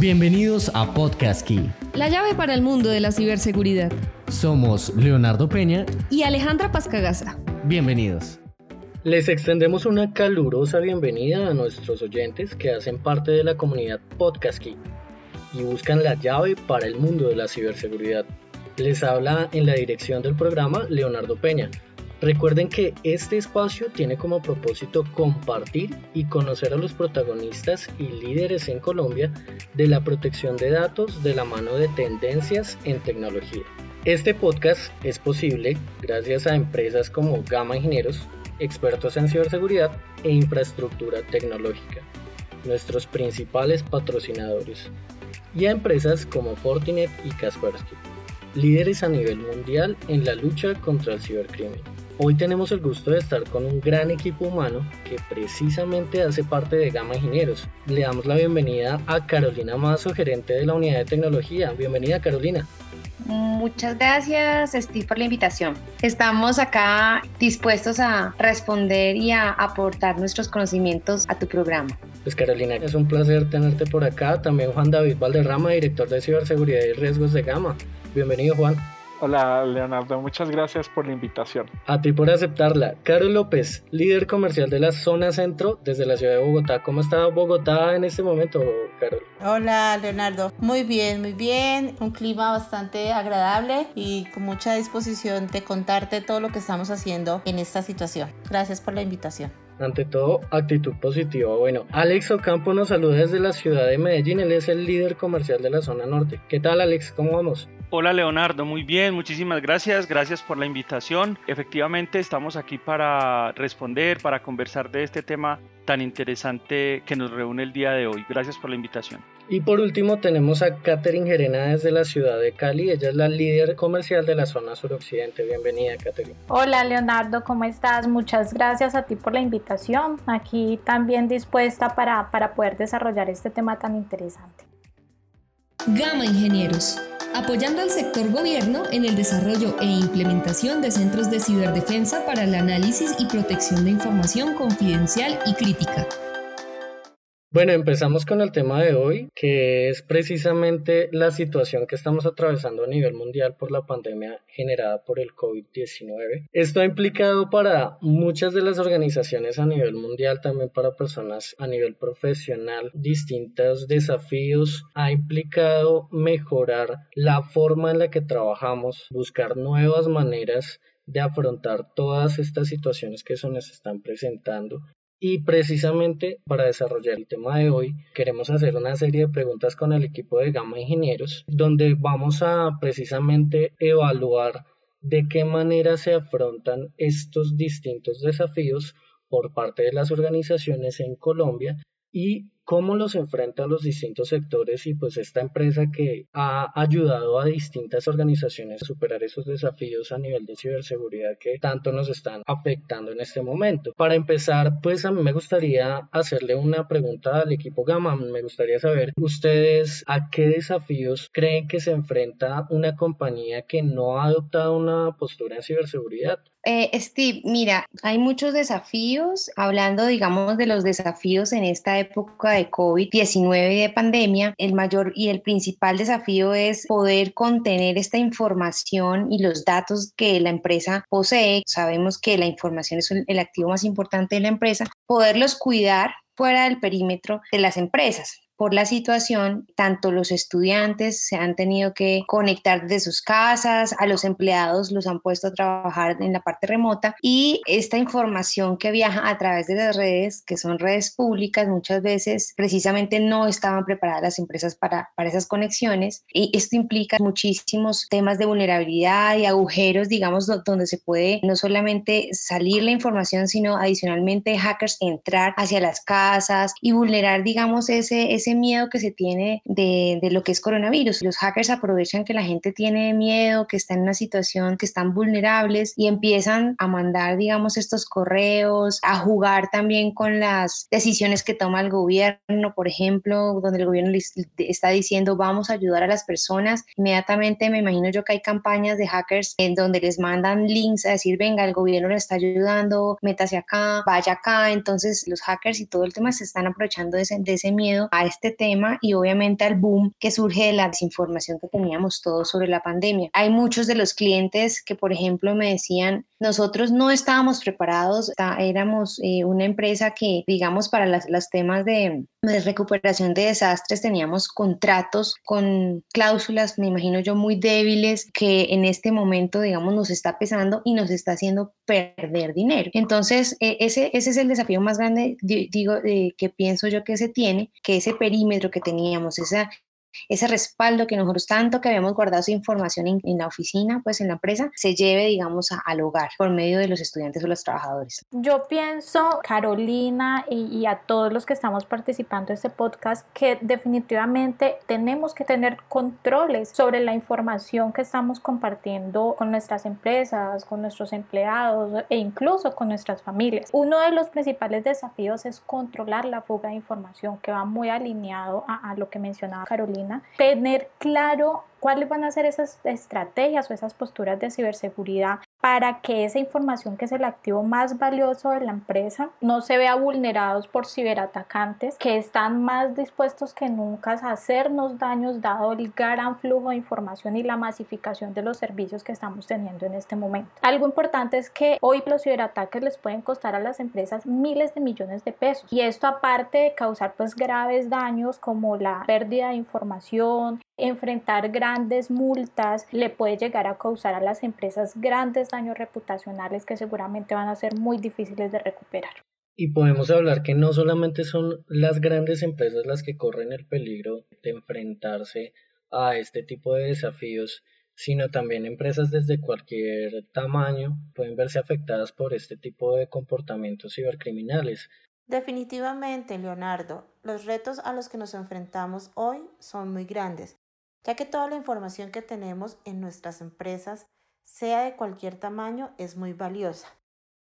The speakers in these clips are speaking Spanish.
Bienvenidos a Podcast Key. La llave para el mundo de la ciberseguridad. Somos Leonardo Peña y Alejandra Pascagasa. Bienvenidos. Les extendemos una calurosa bienvenida a nuestros oyentes que hacen parte de la comunidad Podcast Key y buscan la llave para el mundo de la ciberseguridad. Les habla en la dirección del programa Leonardo Peña, Recuerden que este espacio tiene como propósito compartir y conocer a los protagonistas y líderes en Colombia de la protección de datos de la mano de tendencias en tecnología. Este podcast es posible gracias a empresas como Gama Ingenieros, expertos en ciberseguridad e infraestructura tecnológica, nuestros principales patrocinadores, y a empresas como Fortinet y Kaspersky, líderes a nivel mundial en la lucha contra el cibercrimen. Hoy tenemos el gusto de estar con un gran equipo humano que precisamente hace parte de Gama Ingenieros. Le damos la bienvenida a Carolina Mazo, gerente de la unidad de tecnología. Bienvenida Carolina. Muchas gracias Steve por la invitación. Estamos acá dispuestos a responder y a aportar nuestros conocimientos a tu programa. Pues Carolina, es un placer tenerte por acá. También Juan David Valderrama, director de ciberseguridad y riesgos de Gama. Bienvenido Juan. Hola Leonardo, muchas gracias por la invitación. A ti por aceptarla. Carlos López, líder comercial de la zona centro desde la ciudad de Bogotá. ¿Cómo está Bogotá en este momento, Carol? Hola Leonardo, muy bien, muy bien. Un clima bastante agradable y con mucha disposición de contarte todo lo que estamos haciendo en esta situación. Gracias por la invitación. Ante todo, actitud positiva. Bueno, Alex Ocampo nos saluda desde la ciudad de Medellín. Él es el líder comercial de la zona norte. ¿Qué tal, Alex? ¿Cómo vamos? Hola Leonardo, muy bien, muchísimas gracias, gracias por la invitación. Efectivamente estamos aquí para responder, para conversar de este tema tan interesante que nos reúne el día de hoy. Gracias por la invitación. Y por último tenemos a Catherine Gerena desde la ciudad de Cali. Ella es la líder comercial de la zona suroccidente. Bienvenida, Catherine. Hola, Leonardo, ¿cómo estás? Muchas gracias a ti por la invitación. Aquí también dispuesta para, para poder desarrollar este tema tan interesante. Gama Ingenieros apoyando al sector gobierno en el desarrollo e implementación de centros de ciberdefensa para el análisis y protección de información confidencial y crítica. Bueno, empezamos con el tema de hoy, que es precisamente la situación que estamos atravesando a nivel mundial por la pandemia generada por el COVID-19. Esto ha implicado para muchas de las organizaciones a nivel mundial, también para personas a nivel profesional, distintos desafíos. Ha implicado mejorar la forma en la que trabajamos, buscar nuevas maneras de afrontar todas estas situaciones que se nos están presentando y precisamente para desarrollar el tema de hoy, queremos hacer una serie de preguntas con el equipo de Gama Ingenieros, donde vamos a precisamente evaluar de qué manera se afrontan estos distintos desafíos por parte de las organizaciones en Colombia y cómo los enfrenta a los distintos sectores y pues esta empresa que ha ayudado a distintas organizaciones a superar esos desafíos a nivel de ciberseguridad que tanto nos están afectando en este momento. Para empezar, pues a mí me gustaría hacerle una pregunta al equipo Gama. Me gustaría saber ustedes a qué desafíos creen que se enfrenta una compañía que no ha adoptado una postura en ciberseguridad. Eh, Steve, mira, hay muchos desafíos, hablando, digamos, de los desafíos en esta época de COVID-19 y de pandemia, el mayor y el principal desafío es poder contener esta información y los datos que la empresa posee. Sabemos que la información es el activo más importante de la empresa, poderlos cuidar fuera del perímetro de las empresas por la situación, tanto los estudiantes se han tenido que conectar de sus casas, a los empleados los han puesto a trabajar en la parte remota y esta información que viaja a través de las redes, que son redes públicas, muchas veces precisamente no estaban preparadas las empresas para, para esas conexiones y esto implica muchísimos temas de vulnerabilidad y agujeros, digamos, donde se puede no solamente salir la información, sino adicionalmente hackers entrar hacia las casas y vulnerar, digamos, ese ese miedo que se tiene de, de, lo que es coronavirus. Los hackers aprovechan que la gente tiene miedo, que está en una situación, que están vulnerables y empiezan a mandar, digamos, estos correos, a jugar también con las decisiones que toma el gobierno, por ejemplo, donde el gobierno está diciendo vamos a ayudar a las personas. Inmediatamente me imagino yo que hay campañas de hackers en donde les mandan links a decir, venga, el gobierno le está ayudando, métase acá, vaya acá. Entonces los hackers y todo el tema se están aprovechando de ese, de ese miedo a este tema y obviamente al boom que surge de la desinformación que teníamos todos sobre la pandemia. Hay muchos de los clientes que, por ejemplo, me decían, nosotros no estábamos preparados, éramos eh, una empresa que, digamos, para los temas de, recuperación de desastres teníamos contratos con cláusulas, me imagino yo, muy débiles que en este momento, digamos, nos está pesando y nos está haciendo perder dinero. Entonces, e, ese, ese es el desafío más grande, digo, que pienso yo que se tiene, que ese perímetro que teníamos, esa, ese respaldo que nosotros tanto que habíamos guardado esa información en, la oficina, pues en la empresa, se lleve, digamos, al hogar por medio de los estudiantes o los trabajadores. Yo pienso, Carolina, y, y a todos los que estamos participando en este podcast, que definitivamente tenemos que tener controles sobre la información que estamos compartiendo con nuestras empresas, con nuestros empleados e incluso con nuestras familias. Uno de los principales desafíos es controlar la fuga de información, que va muy alineado a, a lo que mencionaba Carolina tener claro cuáles van a ser esas estrategias o esas posturas de ciberseguridad para que esa información que es el activo más valioso de la empresa no se vea vulnerados por ciberatacantes que están más dispuestos que nunca a hacernos daños dado el gran flujo de información y la masificación de los servicios que estamos teniendo en este momento. Algo importante es que hoy los ciberataques les pueden costar a las empresas miles de millones de pesos y esto aparte de causar pues graves daños como la pérdida de información, enfrentar grandes multas, le puede llegar a causar a las empresas grandes daños reputacionales que seguramente van a ser muy difíciles de recuperar. Y podemos hablar que no solamente son las grandes empresas las que corren el peligro de enfrentarse a este tipo de desafíos, sino también empresas desde cualquier tamaño pueden verse afectadas por este tipo de comportamientos cibercriminales. Definitivamente, Leonardo, los retos a los que nos enfrentamos hoy son muy grandes, ya que toda la información que tenemos en nuestras empresas sea de cualquier tamaño, es muy valiosa.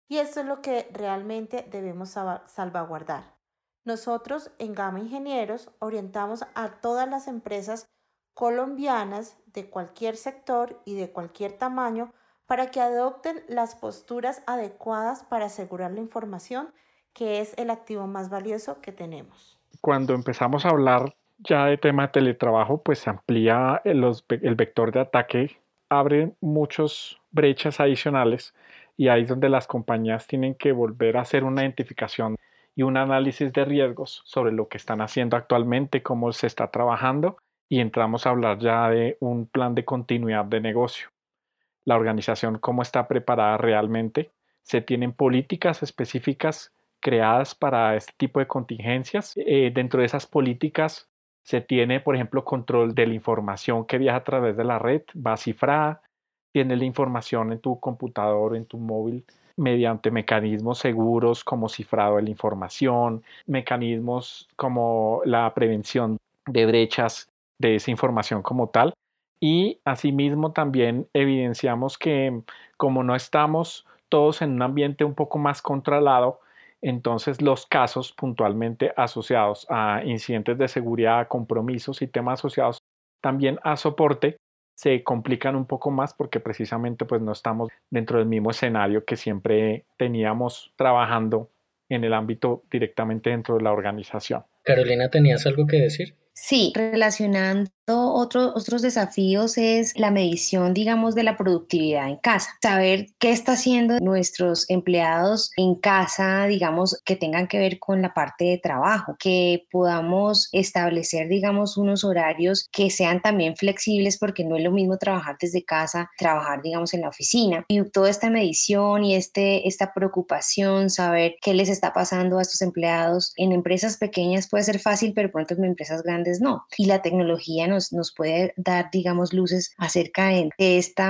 Y esto es lo que realmente debemos salvaguardar. Nosotros en Gama Ingenieros orientamos a todas las empresas colombianas de cualquier sector y de cualquier tamaño para que adopten las posturas adecuadas para asegurar la información, que es el activo más valioso que tenemos. Cuando empezamos a hablar ya de tema de teletrabajo, pues se amplía el, el vector de ataque abre muchas brechas adicionales y ahí es donde las compañías tienen que volver a hacer una identificación y un análisis de riesgos sobre lo que están haciendo actualmente, cómo se está trabajando y entramos a hablar ya de un plan de continuidad de negocio. La organización, cómo está preparada realmente. Se tienen políticas específicas creadas para este tipo de contingencias. Eh, dentro de esas políticas se tiene, por ejemplo, control de la información que viaja a través de la red, va cifrada, tiene la información en tu computador, en tu móvil, mediante mecanismos seguros como cifrado de la información, mecanismos como la prevención de brechas de esa información como tal. Y asimismo también evidenciamos que como no estamos todos en un ambiente un poco más controlado, entonces los casos puntualmente asociados a incidentes de seguridad, compromisos y temas asociados también a soporte se complican un poco más porque precisamente pues no estamos dentro del mismo escenario que siempre teníamos trabajando en el ámbito directamente dentro de la organización. Carolina, ¿tenías algo que decir? Sí, relacionando otros desafíos es la medición, digamos, de la productividad en casa. Saber qué está haciendo nuestros empleados en casa, digamos, que tengan que ver con la parte de trabajo, que podamos establecer, digamos, unos horarios que sean también flexibles, porque no es lo mismo trabajar desde casa, trabajar, digamos, en la oficina. Y toda esta medición y este, esta preocupación, saber qué les está pasando a estos empleados en empresas pequeñas puede ser fácil, pero pronto en empresas grandes no. Y la tecnología nos puede dar, digamos, luces acerca de, este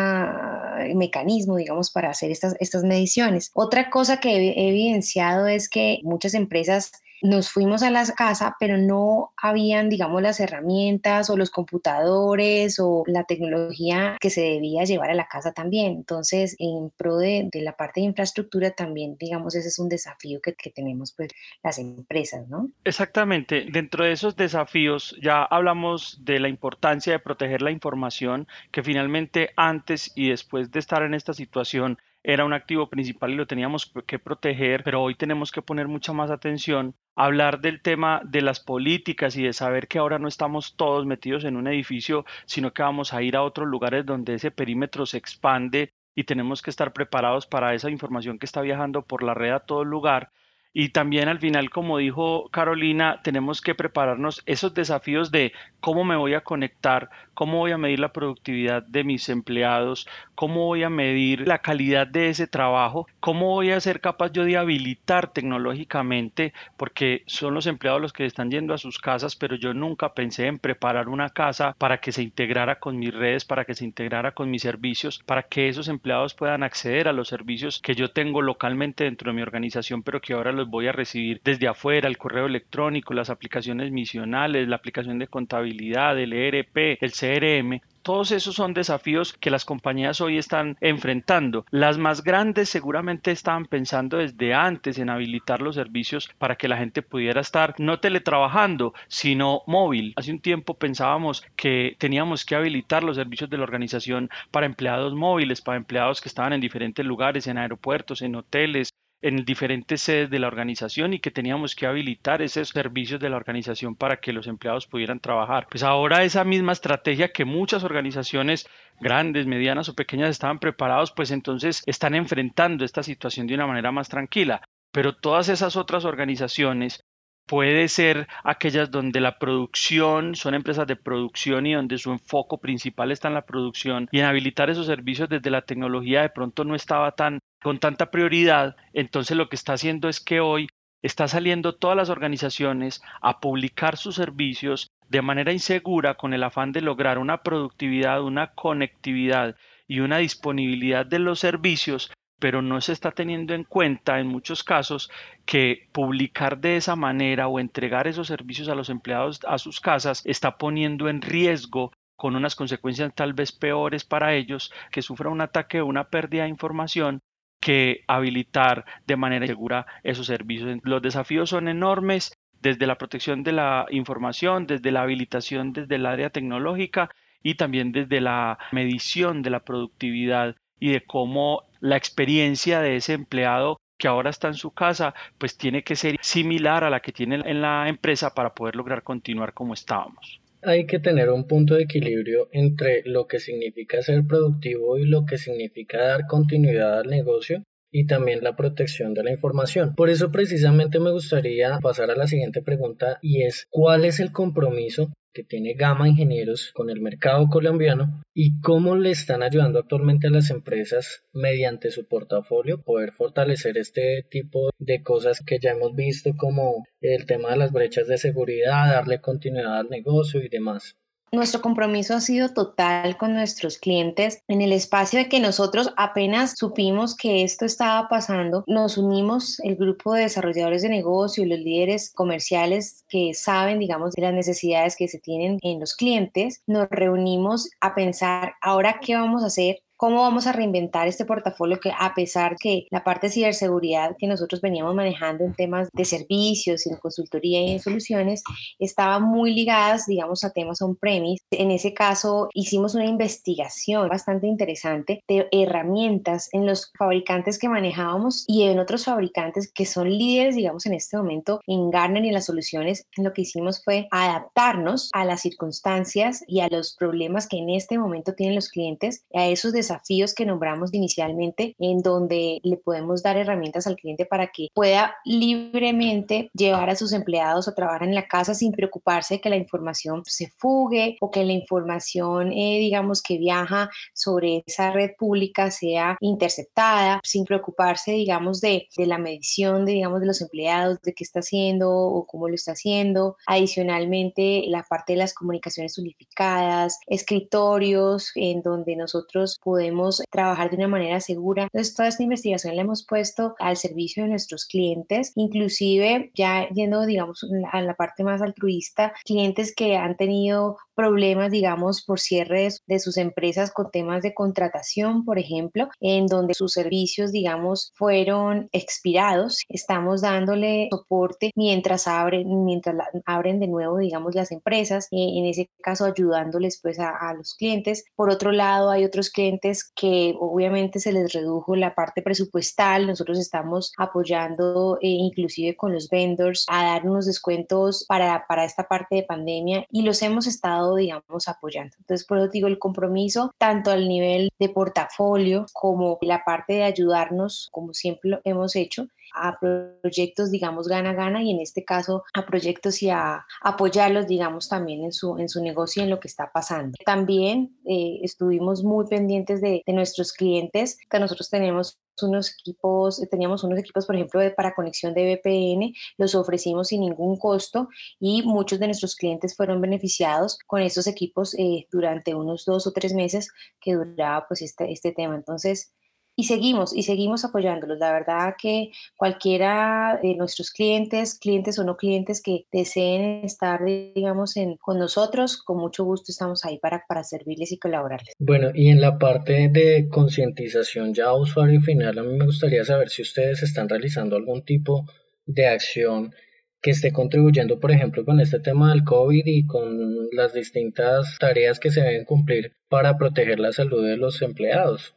mecanismo, digamos, para hacer estas, estas mediciones. Otra cosa que he evidenciado es que muchas empresas nos fuimos a la casa, pero no habían, digamos, las herramientas o los computadores o la tecnología que se debía llevar a la casa también. Entonces, en pro de, la parte de infraestructura también, digamos, ese es un desafío que, que tenemos pues las empresas, ¿no? Exactamente. Dentro de esos desafíos ya hablamos de la importancia de proteger la información que finalmente antes y después de estar en esta situación era un activo principal y lo teníamos que proteger, pero hoy tenemos que poner mucha más atención hablar del tema de las políticas y de saber que ahora no estamos todos metidos en un edificio, sino que vamos a ir a otros lugares donde ese perímetro se expande y tenemos que estar preparados para esa información que está viajando por la red a todo lugar y también al final, como dijo Carolina, tenemos que prepararnos esos desafíos de cómo me voy a conectar, cómo voy a medir la productividad de mis empleados, cómo voy a medir la calidad de ese trabajo, cómo voy a ser capaz yo de habilitar tecnológicamente, porque son los empleados los que están yendo a sus casas, pero yo nunca pensé en preparar una casa para que se integrara con mis redes, para que se integrara con mis servicios, para que esos empleados puedan acceder a los servicios que yo tengo localmente dentro de mi organización, pero que ahora los voy a recibir desde afuera, el correo electrónico, las aplicaciones misionales, la aplicación de contabilidad, el ERP, el CRM, todos esos son desafíos que las compañías hoy están enfrentando. Las más grandes seguramente estaban pensando desde antes en habilitar los servicios para que la gente pudiera estar no teletrabajando, sino móvil. Hace un tiempo pensábamos que teníamos que habilitar los servicios de la organización para empleados móviles, para empleados que estaban en diferentes lugares, en aeropuertos, en hoteles, en diferentes sedes de la organización y que teníamos que habilitar esos servicios de la organización para que los empleados pudieran trabajar. Pues ahora esa misma estrategia que muchas organizaciones grandes, medianas o pequeñas estaban preparados, pues entonces están enfrentando esta situación de una manera más tranquila. Pero todas esas otras organizaciones puede ser aquellas donde la producción son empresas de producción y donde su enfoque principal está en la producción y en habilitar esos servicios desde la tecnología de pronto no estaba tan con tanta prioridad, entonces lo que está haciendo es que hoy está saliendo todas las organizaciones a publicar sus servicios de manera insegura con el afán de lograr una productividad, una conectividad y una disponibilidad de los servicios pero no se está teniendo en cuenta en muchos casos que publicar de esa manera o entregar esos servicios a los empleados a sus casas está poniendo en riesgo con unas consecuencias tal vez peores para ellos, que sufra un ataque o una pérdida de información que habilitar de manera segura esos servicios. Los desafíos son enormes desde la protección de la información, desde la habilitación desde el área tecnológica y también desde la medición de la productividad y de cómo la experiencia de ese empleado que ahora está en su casa, pues tiene que ser similar a la que tiene en la empresa para poder lograr continuar como estábamos. Hay que tener un punto de equilibrio entre lo que significa ser productivo y lo que significa dar continuidad al negocio y también la protección de la información. Por eso precisamente me gustaría pasar a la siguiente pregunta y es ¿cuál es el compromiso que tiene Gama Ingenieros con el mercado colombiano y cómo le están ayudando actualmente a las empresas mediante su portafolio poder fortalecer este tipo de cosas que ya hemos visto como el tema de las brechas de seguridad, darle continuidad al negocio y demás. Nuestro compromiso ha sido total con nuestros clientes. En el espacio de que nosotros apenas supimos que esto estaba pasando, nos unimos el grupo de desarrolladores de negocio y los líderes comerciales que saben, digamos, de las necesidades que se tienen en los clientes. Nos reunimos a pensar ahora qué vamos a hacer cómo vamos a reinventar este portafolio que a pesar que la parte de ciberseguridad que nosotros veníamos manejando en temas de servicios, en consultoría y en soluciones, estaba muy ligadas, digamos, a temas on-premise. En ese caso, hicimos una investigación bastante interesante de herramientas en los fabricantes que manejábamos y en otros fabricantes que son líderes, digamos, en este momento en Garner y en las soluciones. Lo que hicimos fue adaptarnos a las circunstancias y a los problemas que en este momento tienen los clientes, a esos desafíos que nombramos inicialmente, en donde le podemos dar herramientas al cliente para que pueda libremente llevar a sus empleados a trabajar en la casa sin preocuparse de que la información se fugue o que la información, eh, digamos, que viaja sobre esa red pública sea interceptada, sin preocuparse, digamos, de, de la medición, de, digamos, de los empleados, de qué está haciendo o cómo lo está haciendo. Adicionalmente, la parte de las comunicaciones unificadas, escritorios en donde nosotros podemos podemos trabajar de una manera segura. Entonces, toda esta investigación la hemos puesto al servicio de nuestros clientes, inclusive ya yendo, digamos, a la parte más altruista, clientes que han tenido problemas, digamos, por cierres de sus empresas con temas de contratación, por ejemplo, en donde sus servicios, digamos, fueron expirados. Estamos dándole soporte mientras abren, mientras abren de nuevo, digamos, las empresas, eh, en ese caso ayudándoles pues a, a los clientes. Por otro lado, hay otros clientes que obviamente se les redujo la parte presupuestal. Nosotros estamos apoyando eh, inclusive con los vendors a dar unos descuentos para, para esta parte de pandemia y los hemos estado, digamos, apoyando. Entonces, por eso digo, el compromiso tanto al nivel de portafolio como la parte de ayudarnos, como siempre lo hemos hecho, a proyectos, digamos, gana-gana y en este caso a proyectos y a apoyarlos, digamos, también en su, en su negocio y en lo que está pasando. También eh, estuvimos muy pendientes de, de nuestros clientes, que nosotros tenemos unos equipos, teníamos unos equipos, por ejemplo, de, para conexión de VPN, los ofrecimos sin ningún costo y muchos de nuestros clientes fueron beneficiados con estos equipos eh, durante unos dos o tres meses que duraba pues este, este tema. Entonces, y seguimos, y seguimos apoyándolos. La verdad que cualquiera de nuestros clientes, clientes o no clientes que deseen estar, digamos, en, con nosotros, con mucho gusto estamos ahí para, para servirles y colaborarles. Bueno, y en la parte de concientización ya usuario final, a mí me gustaría saber si ustedes están realizando algún tipo de acción que esté contribuyendo, por ejemplo, con este tema del COVID y con las distintas tareas que se deben cumplir para proteger la salud de los empleados.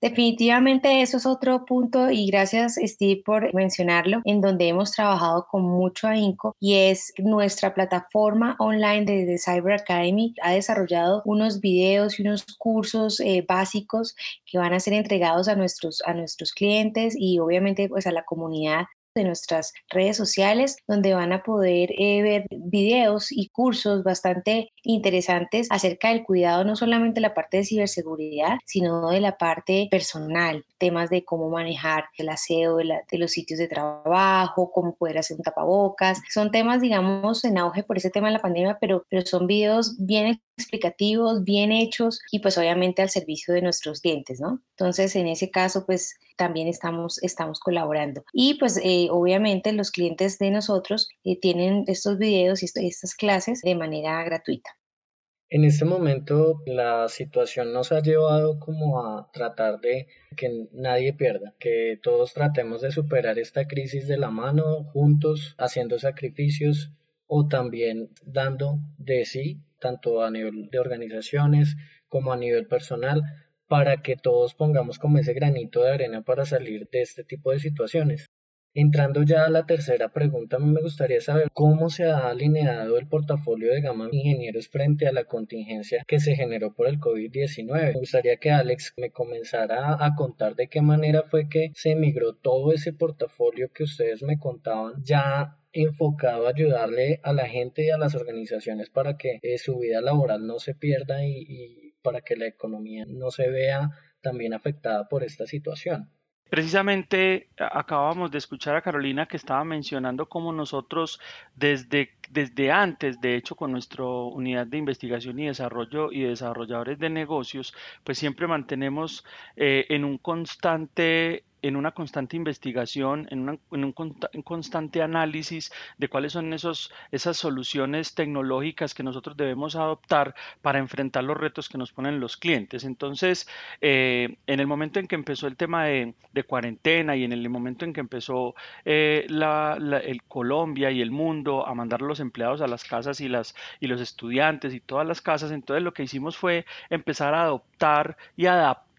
Definitivamente eso es otro punto y gracias Steve por mencionarlo, en donde hemos trabajado con mucho ahínco y es nuestra plataforma online de, Cyber Academy ha desarrollado unos videos y unos cursos eh, básicos que van a ser entregados a nuestros, a nuestros clientes y obviamente pues a la comunidad de nuestras redes sociales donde van a poder eh, ver videos y cursos bastante interesantes acerca del cuidado no solamente de la parte de ciberseguridad sino de la parte personal temas de cómo manejar el aseo de, los sitios de trabajo cómo poder hacer un tapabocas. Son temas digamos en auge por ese tema de la pandemia pero, pero son videos bien explicativos bien hechos y pues obviamente al servicio de nuestros clientes no entonces en ese caso pues también estamos, estamos colaborando. Y pues eh, obviamente los clientes de nosotros eh, tienen estos videos y estas clases de manera gratuita. En este momento la situación nos ha llevado como a tratar de que nadie pierda, que todos tratemos de superar esta crisis de la mano, juntos, haciendo sacrificios o también dando de sí, tanto a nivel de organizaciones como a nivel personal, para que todos pongamos como ese granito de arena para salir de este tipo de situaciones. Entrando ya a la tercera pregunta, me gustaría saber cómo se ha alineado el portafolio de Gama Ingenieros frente a la contingencia que se generó por el COVID-19. Me gustaría que Alex me comenzara a contar de qué manera fue que se migró todo ese portafolio que ustedes me contaban ya enfocado a ayudarle a la gente y a las organizaciones para que eh, su vida laboral no se pierda y para que la economía no se vea también afectada por esta situación. Precisamente acabamos de escuchar a Carolina que estaba mencionando cómo nosotros desde, desde antes, de hecho con nuestra unidad de investigación y desarrollo y desarrolladores de negocios, pues siempre mantenemos eh, en un constante en una constante investigación, en, un, constante análisis de cuáles son esos, esas soluciones tecnológicas que nosotros debemos adoptar para enfrentar los retos que nos ponen los clientes. Entonces, eh, en el momento en que empezó el tema de, cuarentena y en el momento en que empezó eh, el Colombia y el mundo a mandar a los empleados a las casas y, las, y los estudiantes y todas las casas, entonces lo que hicimos fue empezar a adoptar y adaptar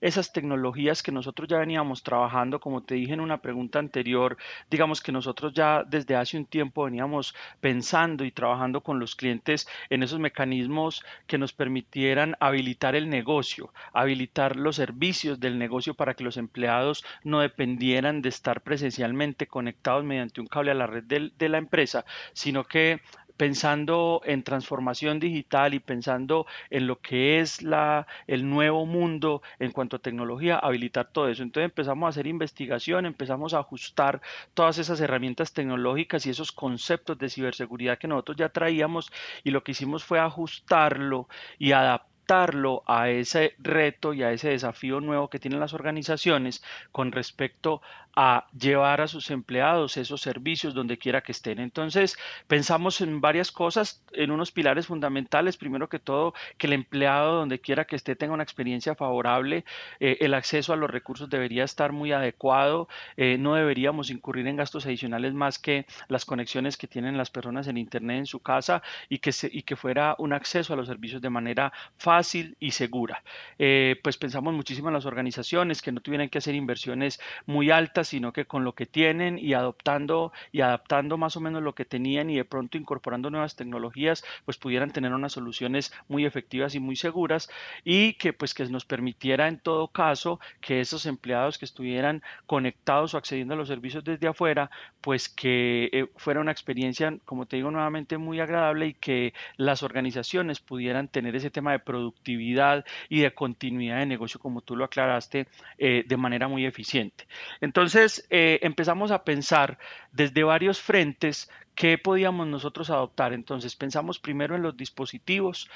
esas tecnologías que nosotros ya veníamos trabajando, como te dije en una pregunta anterior, digamos que nosotros ya desde hace un tiempo veníamos pensando y trabajando con los clientes en esos mecanismos que nos permitieran habilitar el negocio, habilitar los servicios del negocio para que los empleados no dependieran de estar presencialmente conectados mediante un cable a la red de la empresa, sino que pensando en transformación digital y pensando en lo que es la, el nuevo mundo en cuanto a tecnología, habilitar todo eso. Entonces empezamos a hacer investigación, empezamos a ajustar todas esas herramientas tecnológicas y esos conceptos de ciberseguridad que nosotros ya traíamos y lo que hicimos fue ajustarlo y adaptarlo a ese reto y a ese desafío nuevo que tienen las organizaciones con respecto a llevar a sus empleados esos servicios donde quiera que estén. Entonces, pensamos en varias cosas, en unos pilares fundamentales. Primero que todo, que el empleado donde quiera que esté tenga una experiencia favorable. Eh, el acceso a los recursos debería estar muy adecuado. Eh, no deberíamos incurrir en gastos adicionales más que las conexiones que tienen las personas en Internet en su casa y que, y que fuera un acceso a los servicios de manera fácil y segura. Eh, pues pensamos muchísimo en las organizaciones que no tuvieran que hacer inversiones muy altas, sino que con lo que tienen y adoptando y adaptando más o menos lo que tenían y de pronto incorporando nuevas tecnologías, pues pudieran tener unas soluciones muy efectivas y muy seguras y que pues que nos permitiera en todo caso que esos empleados que estuvieran conectados o accediendo a los servicios desde afuera, pues que eh, fuera una experiencia, como te digo nuevamente, muy agradable y que las organizaciones pudieran tener ese tema de productividad y de continuidad de negocio, como tú lo aclaraste, eh, de manera muy eficiente. Entonces, eh, empezamos a pensar desde varios frentes ¿Qué podíamos nosotros adoptar? Entonces pensamos primero en los dispositivos.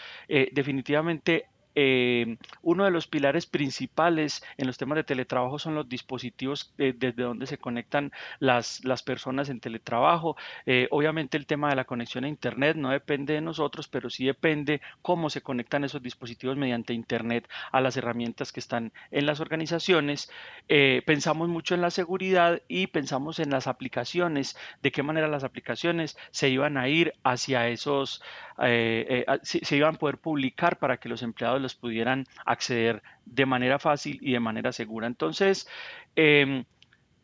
definitivamente eh, uno de los pilares principales en los temas de teletrabajo son los dispositivos desde donde se conectan las, las personas en teletrabajo. Eh, obviamente el tema de la conexión a Internet no depende de nosotros, pero sí depende cómo se conectan esos dispositivos mediante Internet a las herramientas que están en las organizaciones. Eh, pensamos mucho en la seguridad y pensamos en las aplicaciones, de qué manera las aplicaciones se iban a ir hacia esos, se iban a poder publicar para que los empleados los pudieran acceder de manera fácil y de manera segura. Entonces, em,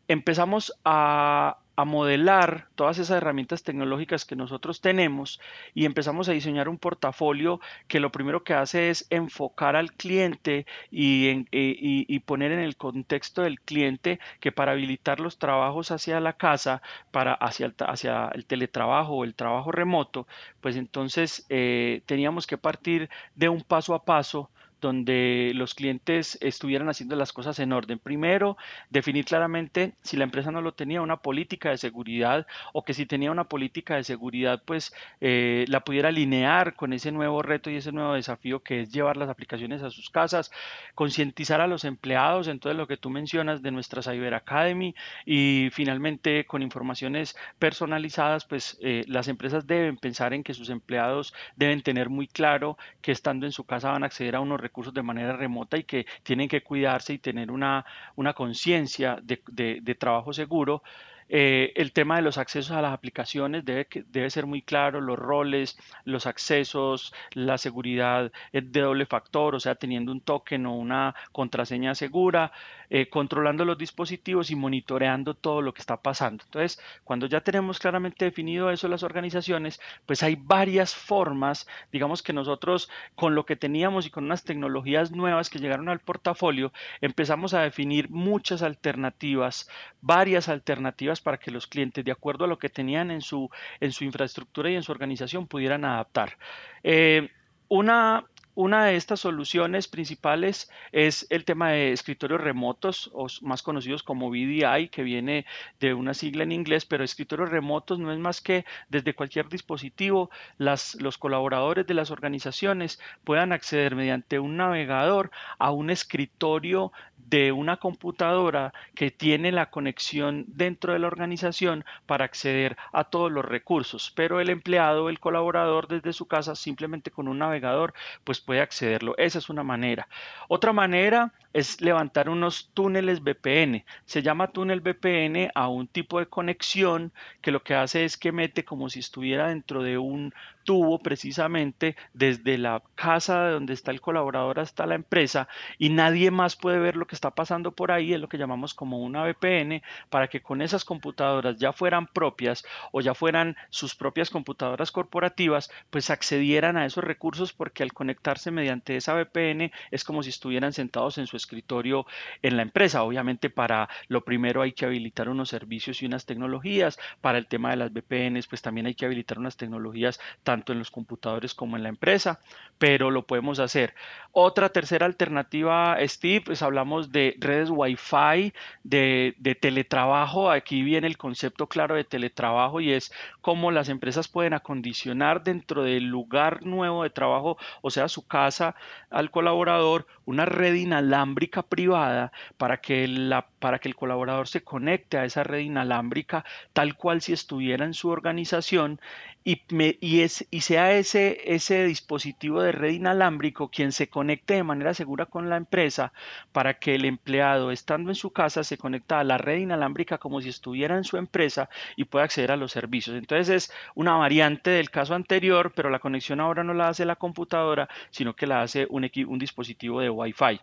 empezamos a, a modelar todas esas herramientas tecnológicas que nosotros tenemos y empezamos a diseñar un portafolio que lo primero que hace es enfocar al cliente y, eh, poner en el contexto del cliente que para habilitar los trabajos hacia la casa, para hacia el, hacia el teletrabajo o el trabajo remoto, pues entonces eh, teníamos que partir de un paso a paso donde los clientes estuvieran haciendo las cosas en orden. Primero, definir claramente si la empresa no lo tenía una política de seguridad o que si tenía una política de seguridad, pues eh, la pudiera alinear con ese nuevo reto y ese nuevo desafío que es llevar las aplicaciones a sus casas, concientizar a los empleados, entonces lo que tú mencionas de nuestra Cyber Academy y finalmente con informaciones personalizadas, pues eh, las empresas deben pensar en que sus empleados deben tener muy claro que estando en su casa van a acceder a unos recursos de manera remota y que tienen que cuidarse y tener una, una conciencia de, de trabajo seguro eh, el tema de los accesos a las aplicaciones debe, debe ser muy claro, los roles, los accesos, la seguridad de doble factor, o sea, teniendo un token o una contraseña segura, eh, controlando los dispositivos y monitoreando todo lo que está pasando. Entonces, cuando ya tenemos claramente definido eso las organizaciones, pues hay varias formas, digamos que nosotros con lo que teníamos y con unas tecnologías nuevas que llegaron al portafolio, empezamos a definir muchas alternativas, varias alternativas para que los clientes, de acuerdo a lo que tenían en su, en su infraestructura y en su organización, pudieran adaptar. Eh, una, una de estas soluciones principales es el tema de escritorios remotos, o más conocidos como VDI, que viene de una sigla en inglés, pero escritorios remotos no es más que desde cualquier dispositivo los colaboradores de las organizaciones puedan acceder mediante un navegador a un escritorio de una computadora que tiene la conexión dentro de la organización para acceder a todos los recursos, pero el empleado, el colaborador desde su casa simplemente con un navegador pues puede accederlo. Esa es una manera. Otra manera es levantar unos túneles VPN. Se llama túnel VPN a un tipo de conexión que lo que hace es que mete como si estuviera dentro de un tubo precisamente desde la casa de donde está el colaborador hasta la empresa y nadie más puede ver lo que está pasando por ahí, es lo que llamamos como una VPN, para que con esas computadoras ya fueran propias o ya fueran sus propias computadoras corporativas, pues accedieran a esos recursos porque al mediante esa VPN es como si estuvieran sentados en su escritorio en la empresa. Obviamente para lo primero hay que habilitar unos servicios y unas tecnologías, para el tema de las VPNs pues también hay que habilitar unas tecnologías tanto en los computadores como en la empresa, pero lo podemos hacer. Otra tercera alternativa, Steve, pues hablamos de redes Wi-Fi, de, de teletrabajo. Aquí viene el concepto claro de teletrabajo y es cómo las empresas pueden acondicionar dentro del lugar nuevo de trabajo, o sea, su casa al colaborador una red inalámbrica privada para que, la, para que el colaborador se conecte a esa red inalámbrica tal cual si estuviera en su organización y, es, sea ese, ese dispositivo de red inalámbrico quien se conecte de manera segura con la empresa para que el empleado estando en su casa se conecta a la red inalámbrica como si estuviera en su empresa y pueda acceder a los servicios. Entonces es una variante del caso anterior, pero la conexión ahora no la hace la computadora, sino que la hace un, un dispositivo de Wi-Fi.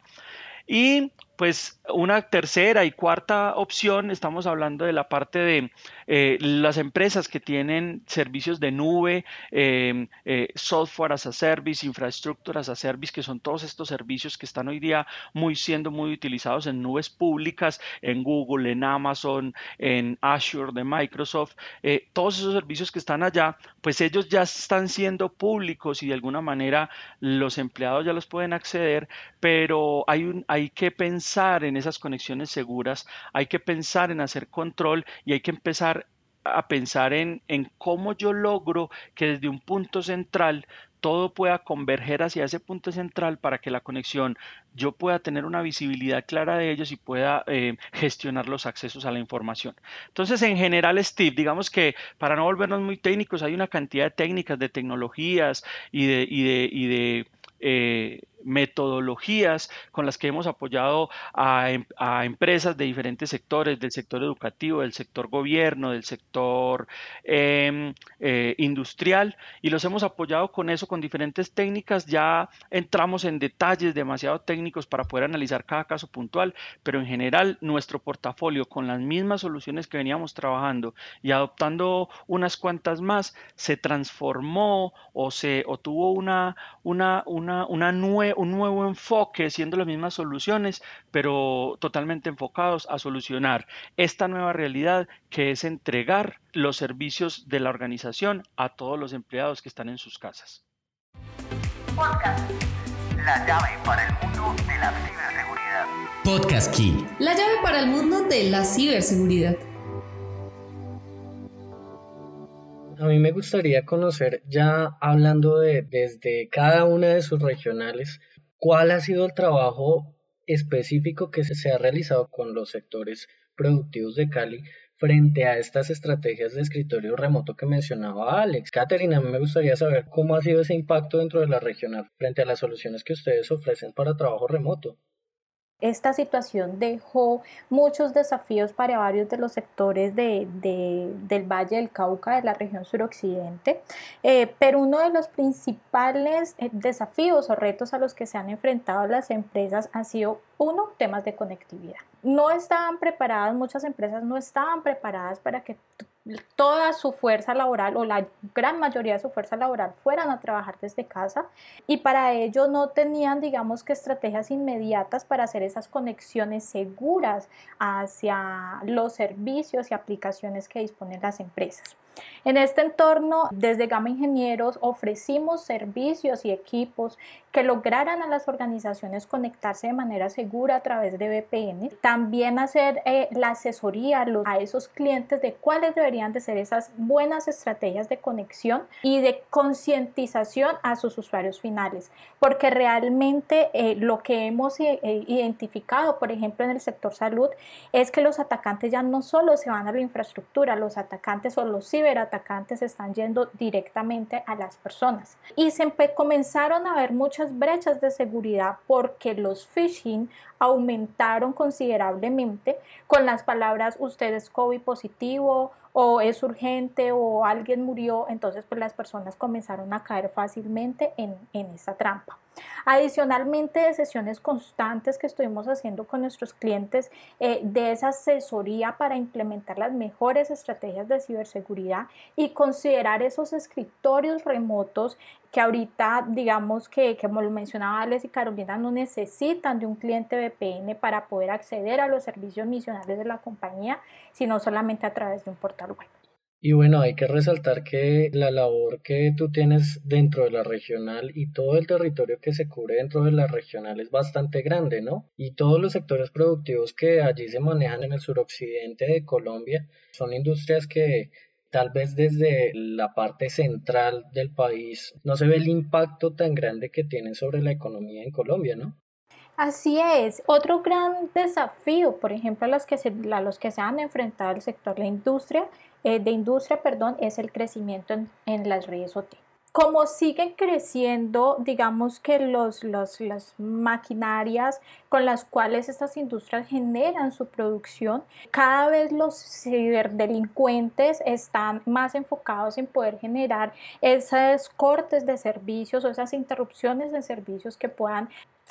Y pues una tercera y cuarta opción, estamos hablando de la parte de eh, las empresas que tienen servicios de nube, em, eh, software as a service, infraestructura as a service, que son todos estos servicios que están hoy día muy siendo muy utilizados en nubes públicas, en Google, en Amazon, en Azure de Microsoft, eh, todos esos servicios que están allá, pues ellos ya están siendo públicos y de alguna manera los empleados ya los pueden acceder, pero hay, un, hay que pensar en esas conexiones seguras, hay que pensar en hacer control y hay que empezar a pensar en, en cómo yo logro que desde un punto central todo pueda converger hacia ese punto central para que la conexión yo pueda tener una visibilidad clara de ellos y pueda eh, gestionar los accesos a la información. Entonces, en general, Steve, digamos que para no volvernos muy técnicos, hay una cantidad de técnicas, de tecnologías y de, y de, eh, metodologías con las que hemos apoyado a, em, empresas de diferentes sectores, del sector educativo, del sector gobierno, del sector em, eh, industrial, y los hemos apoyado con eso, con diferentes técnicas. Ya entramos en detalles demasiado técnicos para poder analizar cada caso puntual, pero en general nuestro portafolio con las mismas soluciones que veníamos trabajando y adoptando unas cuantas más, se transformó o, se, o tuvo una, una, una, una nueva un nuevo enfoque, siendo las mismas soluciones, pero totalmente enfocados a solucionar esta nueva realidad que es entregar los servicios de la organización a todos los empleados que están en sus casas. Podcast. La llave para el mundo de la ciberseguridad. Podcast Key. La llave para el mundo de la ciberseguridad. A mí me gustaría conocer, ya hablando de desde cada una de sus regionales, cuál ha sido el trabajo específico que se ha realizado con los sectores productivos de Cali frente a estas estrategias de escritorio remoto que mencionaba Alex. Caterina, me gustaría saber cómo ha sido ese impacto dentro de la regional frente a las soluciones que ustedes ofrecen para trabajo remoto. Esta situación dejó muchos desafíos para varios de los sectores de, del Valle del Cauca, de la región suroccidente, eh, pero uno de los principales eh, desafíos o retos a los que se han enfrentado las empresas ha sido, uno, temas de conectividad. No estaban preparadas, muchas empresas no estaban preparadas para que toda su fuerza laboral o la gran mayoría de su fuerza laboral fueran a trabajar desde casa y para ello no tenían digamos que estrategias inmediatas para hacer esas conexiones seguras hacia los servicios y aplicaciones que disponen las empresas. En este entorno, desde Gama Ingenieros ofrecimos servicios y equipos que lograran a las organizaciones conectarse de manera segura a través de VPN. También hacer eh, la asesoría a esos clientes de cuáles deberían de ser esas buenas estrategias de conexión y de concientización a sus usuarios finales. Porque realmente eh, lo que hemos eh, identificado, por ejemplo, en el sector salud, es que los atacantes ya no solo se van a la infraestructura, los atacantes o los ciberatacantes están yendo directamente a las personas. Y se comenzaron a ver muchas brechas de seguridad porque los phishing aumentaron considerablemente con las palabras usted es COVID positivo o es urgente o alguien murió, entonces pues las personas comenzaron a caer fácilmente en, en trampa. Adicionalmente de sesiones constantes que estuvimos haciendo con nuestros clientes eh, de esa asesoría para implementar las mejores estrategias de ciberseguridad y considerar esos escritorios remotos que ahorita digamos que como lo mencionaba Alex y Carolina no necesitan de un cliente VPN para poder acceder a los servicios misionales de la compañía, sino solamente a través de un portal web. Y bueno, hay que resaltar que la labor que tú tienes dentro de la regional y todo el territorio que se cubre dentro de la regional es bastante grande, ¿no? Y todos los sectores productivos que allí se manejan en el suroccidente de Colombia son industrias que tal vez desde la parte central del país no se ve el impacto tan grande que tienen sobre la economía en Colombia, ¿no? Así es. Otro gran desafío, por ejemplo, a los que se, a los que se han enfrentado el sector la industria, eh, de industria, perdón, es el crecimiento en, las redes OT como siguen creciendo, digamos que los, los, las maquinarias con las cuales estas industrias generan su producción, cada vez los ciberdelincuentes están más enfocados en poder generar esos cortes de servicios o esas interrupciones de servicios que puedan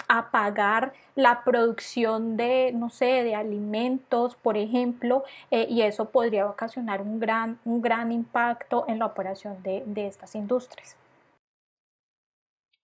apagar la producción de, no sé, de alimentos, por ejemplo, eh, y eso podría ocasionar un gran, un gran impacto en la operación de, de estas industrias.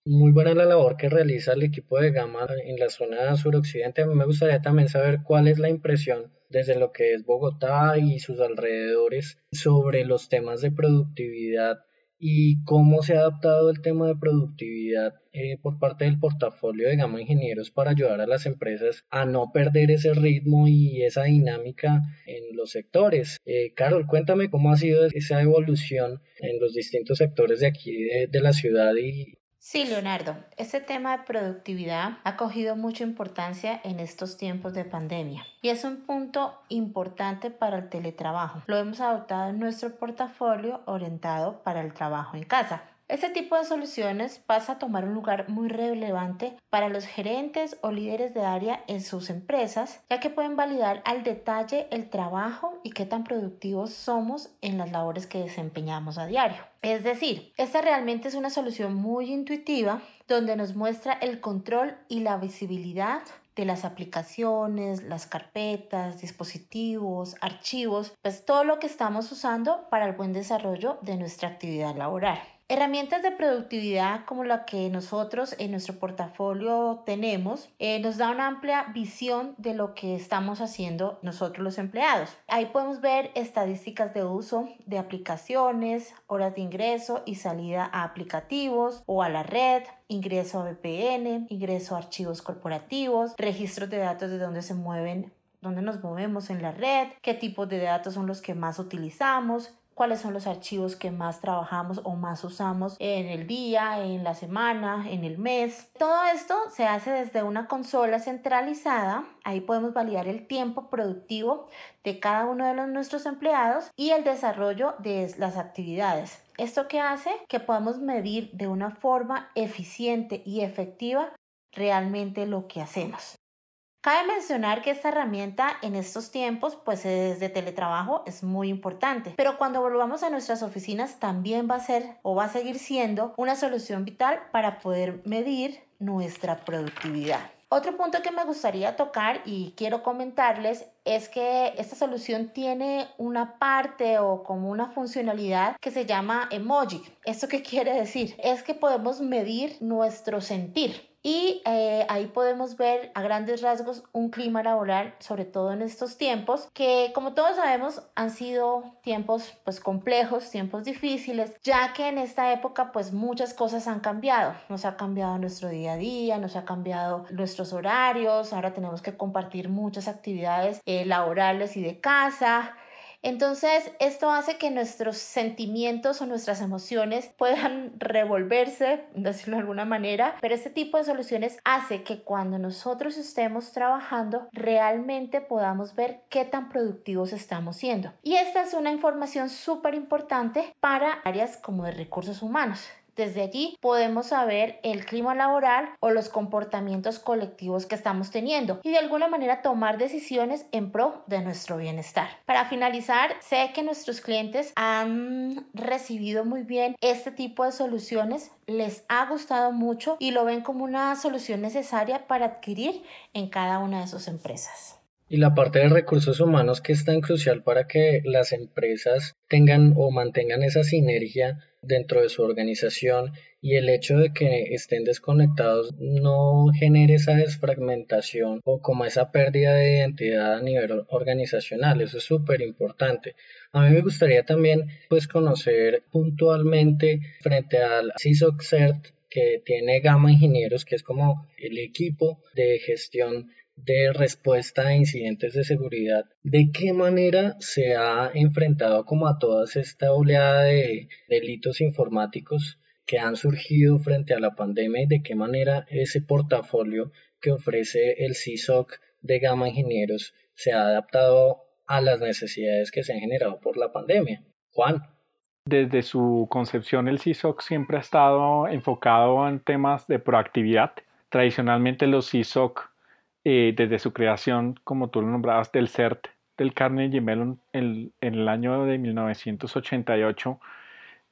Muy buena la labor que realiza el equipo de Gama en la zona suroccidente. A me gustaría también saber cuál es la impresión desde lo que es Bogotá y sus alrededores sobre los temas de productividad y cómo se ha adaptado el tema de productividad eh, por parte del portafolio de Gama Ingenieros para ayudar a las empresas a no perder ese ritmo y esa dinámica en los sectores. Eh, Carol, cuéntame cómo ha sido esa evolución en los distintos sectores de aquí de la ciudad y, Sí, Leonardo, este tema de productividad ha cogido mucha importancia en estos tiempos de pandemia y es un punto importante para el teletrabajo. Lo hemos adoptado en nuestro portafolio orientado para el trabajo en casa. Este tipo de soluciones pasa a tomar un lugar muy relevante para los gerentes o líderes de área en sus empresas, ya que pueden validar al detalle el trabajo y qué tan productivos somos en las labores que desempeñamos a diario. Es decir, esta realmente es una solución muy intuitiva donde nos muestra el control y la visibilidad de las aplicaciones, las carpetas, dispositivos, archivos, pues todo lo que estamos usando para el buen desarrollo de nuestra actividad laboral. Herramientas de productividad como la que nosotros en nuestro portafolio tenemos eh, nos da una amplia visión de lo que estamos haciendo nosotros los empleados. Ahí podemos ver estadísticas de uso de aplicaciones, horas de ingreso y salida a aplicativos o a la red, ingreso a VPN, ingreso a archivos corporativos, registros de datos de dónde se mueven dónde nos movemos en la red, qué tipos de datos son los que más utilizamos, cuáles son los archivos que más trabajamos o más usamos en el día, en la semana, en el mes. Todo esto se hace desde una consola centralizada. Ahí podemos validar el tiempo productivo de cada uno de los, nuestros empleados y el desarrollo de las actividades. ¿Esto que hace? Que podamos medir de una forma eficiente y efectiva realmente lo que hacemos. Cabe mencionar que esta herramienta en estos tiempos, pues desde teletrabajo, es muy importante, pero cuando volvamos a nuestras oficinas también va a ser o va a seguir siendo una solución vital para poder medir nuestra productividad. Otro punto que me gustaría tocar y quiero comentarles es que esta solución tiene una parte o como una funcionalidad que se llama emoji. ¿Esto qué quiere decir? Es que podemos medir nuestro sentir. Y eh, ahí podemos ver a grandes rasgos un clima laboral, sobre todo en estos tiempos, que como todos sabemos han sido tiempos pues complejos, tiempos difíciles, ya que en esta época pues muchas cosas han cambiado. Nos ha cambiado nuestro día a día, nos ha cambiado nuestros horarios, ahora tenemos que compartir muchas actividades eh, laborales y de casa. Entonces, esto hace que nuestros sentimientos o nuestras emociones puedan revolverse, decirlo de alguna manera, pero este tipo de soluciones hace que cuando nosotros estemos trabajando, realmente podamos ver qué tan productivos estamos siendo. Y esta es una información súper importante para áreas como de recursos humanos. Desde allí podemos saber el clima laboral o los comportamientos colectivos que estamos teniendo y de alguna manera tomar decisiones en pro de nuestro bienestar. Para finalizar, sé que nuestros clientes han recibido muy bien este tipo de soluciones, les ha gustado mucho y lo ven como una solución necesaria para adquirir en cada una de sus empresas. Y la parte de recursos humanos que es tan crucial para que las empresas tengan o mantengan esa sinergia dentro de su organización y el hecho de que estén desconectados no genere esa desfragmentación o como esa pérdida de identidad a nivel organizacional. Eso es súper importante. A mí me gustaría también pues conocer puntualmente frente al CISO CERT que tiene Gama Ingenieros, que es como el equipo de gestión de respuesta a incidentes de seguridad, ¿de qué manera se ha enfrentado como a toda esta oleada de delitos informáticos que han surgido frente a la pandemia y de qué manera ese portafolio que ofrece el CISOC de Gama Ingenieros se ha adaptado a las necesidades que se han generado por la pandemia? Juan. Desde su concepción, el CISOC siempre ha estado enfocado en temas de proactividad. Tradicionalmente los CISOC eh, desde su creación, como tú lo nombrabas, del CERT del Carnegie Mellon en, el año de 1988,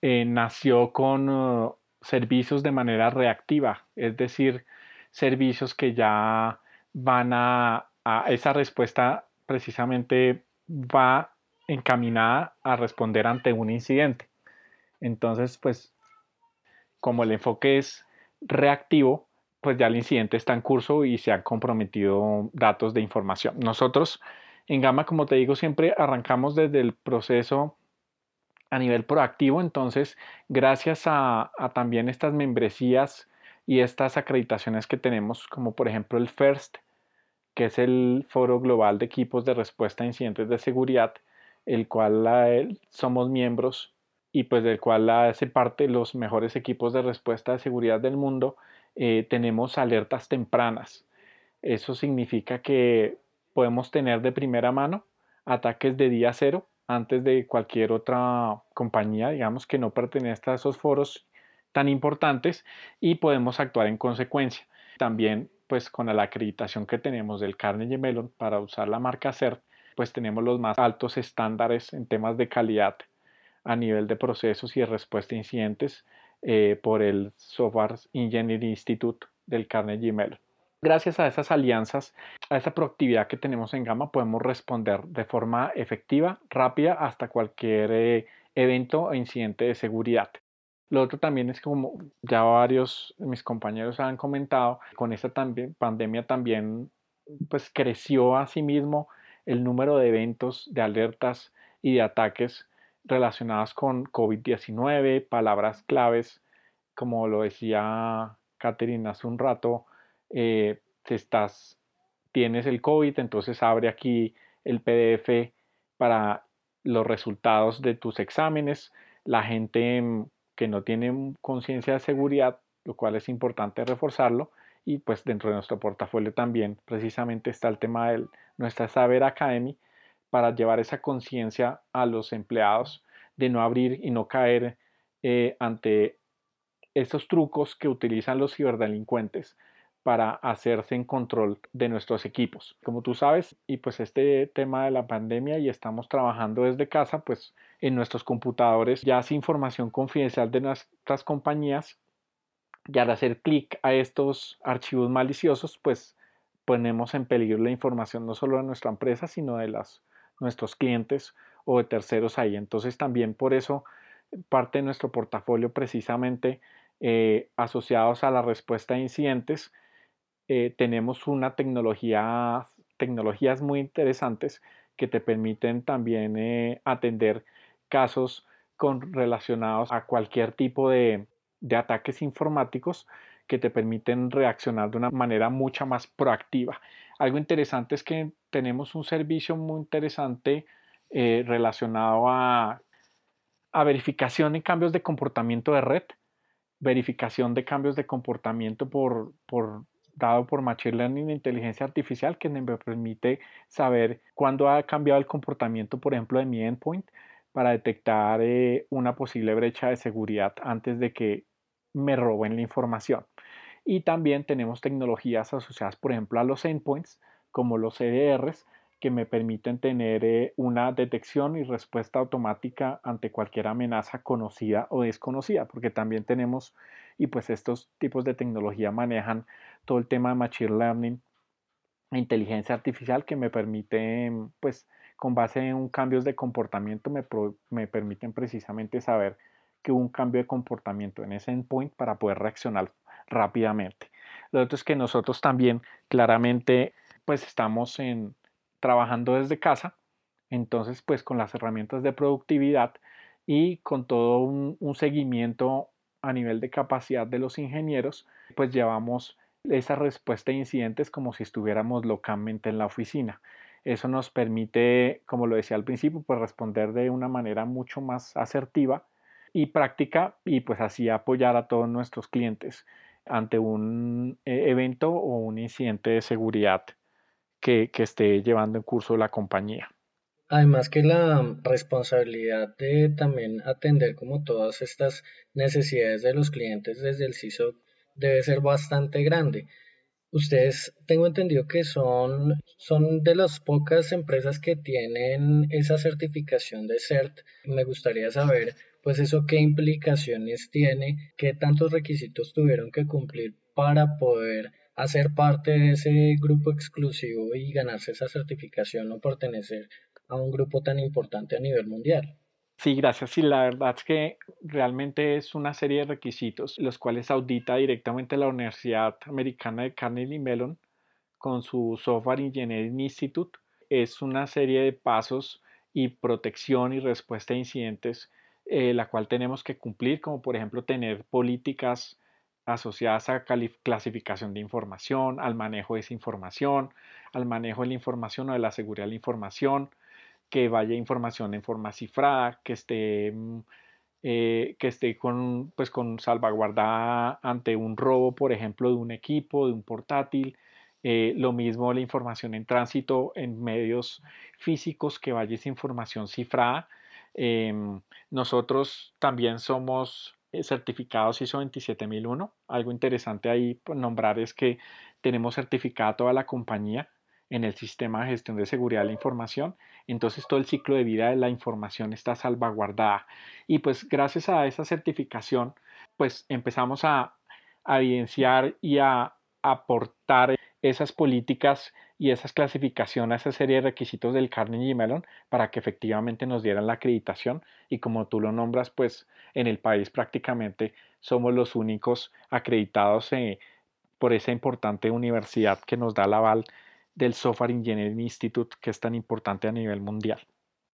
eh, nació con uh, servicios de manera reactiva, es decir, servicios que ya van a esa respuesta precisamente va encaminada a responder ante un incidente. Entonces, pues, como el enfoque es reactivo, pues ya el incidente está en curso y se han comprometido datos de información. Nosotros en Gama, como te digo, siempre arrancamos desde el proceso a nivel proactivo, entonces gracias a, también estas membresías y estas acreditaciones que tenemos, como por ejemplo el FIRST, que es el Foro Global de Equipos de Respuesta a Incidentes de Seguridad, el cual somos miembros y pues del cual hace parte los mejores equipos de respuesta de seguridad del mundo, eh, tenemos alertas tempranas. Eso significa que podemos tener de primera mano ataques de día cero antes de cualquier otra compañía, digamos, que no pertenezca a esos foros tan importantes y podemos actuar en consecuencia. También, pues con la acreditación que tenemos del Carnegie Mellon para usar la marca CERT, pues tenemos los más altos estándares en temas de calidad a nivel de procesos y de respuesta a incidentes eh, por el Software Engineering Institute del Carnegie Mellon. Gracias a esas alianzas, a esa proactividad que tenemos en Gama, podemos responder de forma efectiva, rápida, hasta cualquier eh, evento o incidente de seguridad. Lo otro también es como ya varios de mis compañeros han comentado, con esta pandemia también pues creció asimismo el número de eventos, de alertas y de ataques relacionadas con COVID-19, palabras claves, como lo decía Catherine hace un rato, eh, tienes el COVID, entonces abre aquí el PDF para los resultados de tus exámenes. La gente mm, que no tiene conciencia de seguridad, lo cual es importante reforzarlo, y pues dentro de nuestro portafolio también precisamente está el tema de nuestra Saber Academy, para llevar esa conciencia a los empleados de no abrir y no caer eh, ante esos trucos que utilizan los ciberdelincuentes para hacerse en control de nuestros equipos. Como tú sabes, y pues este tema de la pandemia y estamos trabajando desde casa, pues en nuestros computadores ya hace información confidencial de nuestras compañías y al hacer clic a estos archivos maliciosos, pues ponemos en peligro la información no solo de nuestra empresa, sino de las nuestros clientes o de terceros ahí. Entonces también por eso parte de nuestro portafolio precisamente eh, asociados a la respuesta a incidentes, eh, tenemos una tecnología, tecnologías muy interesantes que te permiten también eh, atender casos con, relacionados a cualquier tipo de, de ataques informáticos que te permiten reaccionar de una manera mucho más proactiva. Algo interesante es que tenemos un servicio muy interesante eh, relacionado a, a, verificación en cambios de comportamiento de red, verificación de cambios de comportamiento por, por dado por Machine Learning e inteligencia artificial que me permite saber cuándo ha cambiado el comportamiento, por ejemplo, de mi endpoint para detectar eh, una posible brecha de seguridad antes de que me roben la información. Y también tenemos tecnologías asociadas, por ejemplo, a los endpoints, como los CDRs, que me permiten tener eh, una detección y respuesta automática ante cualquier amenaza conocida o desconocida, porque también tenemos, y pues estos tipos de tecnología manejan todo el tema de Machine Learning e inteligencia artificial que me permite, pues, con base en cambios de comportamiento, me, me permiten precisamente saber que hubo un cambio de comportamiento en ese endpoint para poder reaccionar rápidamente. Lo otro es que nosotros también claramente pues estamos trabajando desde casa, entonces pues con las herramientas de productividad y con todo un, seguimiento a nivel de capacidad de los ingenieros, pues llevamos esa respuesta a incidentes como si estuviéramos localmente en la oficina. Eso nos permite, como lo decía al principio, pues responder de una manera mucho más asertiva y práctica y pues así apoyar a todos nuestros clientes ante un eh, evento o un incidente de seguridad que, esté llevando en curso la compañía. Además que la responsabilidad de también atender como todas estas necesidades de los clientes desde el CISO debe ser bastante grande. Ustedes tengo entendido que son, son de las pocas empresas que tienen esa certificación de CERT. Me gustaría saber, pues eso qué implicaciones tiene, qué tantos requisitos tuvieron que cumplir para poder hacer parte de ese grupo exclusivo y ganarse esa certificación o pertenecer a un grupo tan importante a nivel mundial. Sí, gracias. Sí, la verdad es que realmente es una serie de requisitos los cuales audita directamente la Universidad Americana de Carnegie Mellon con su Software Engineering Institute. Es una serie de pasos y protección y respuesta a incidentes eh, la cual tenemos que cumplir, como por ejemplo tener políticas asociadas a clasificación de información, al manejo de esa información, al manejo de la información o de la seguridad de la información, que vaya información en forma cifrada, que esté, mm, eh, que esté con, pues, con salvaguardada ante un robo, por ejemplo, de un equipo, de un portátil. Eh, lo mismo la información en tránsito en medios físicos, que vaya esa información cifrada. Em, nosotros también somos eh, certificados ISO 27001. Algo interesante ahí pues, nombrar es que tenemos certificada toda la compañía en el sistema de gestión de seguridad de la información. Entonces todo el ciclo de vida de la información está salvaguardada. Y pues gracias a esa certificación, pues empezamos a, evidenciar y a aportar esas políticas y esas clasificaciones, esa serie de requisitos del Carnegie Mellon para que efectivamente nos dieran la acreditación y como tú lo nombras, pues en el país prácticamente somos los únicos acreditados eh, por esa importante universidad que nos da la aval del Software Engineering Institute que es tan importante a nivel mundial.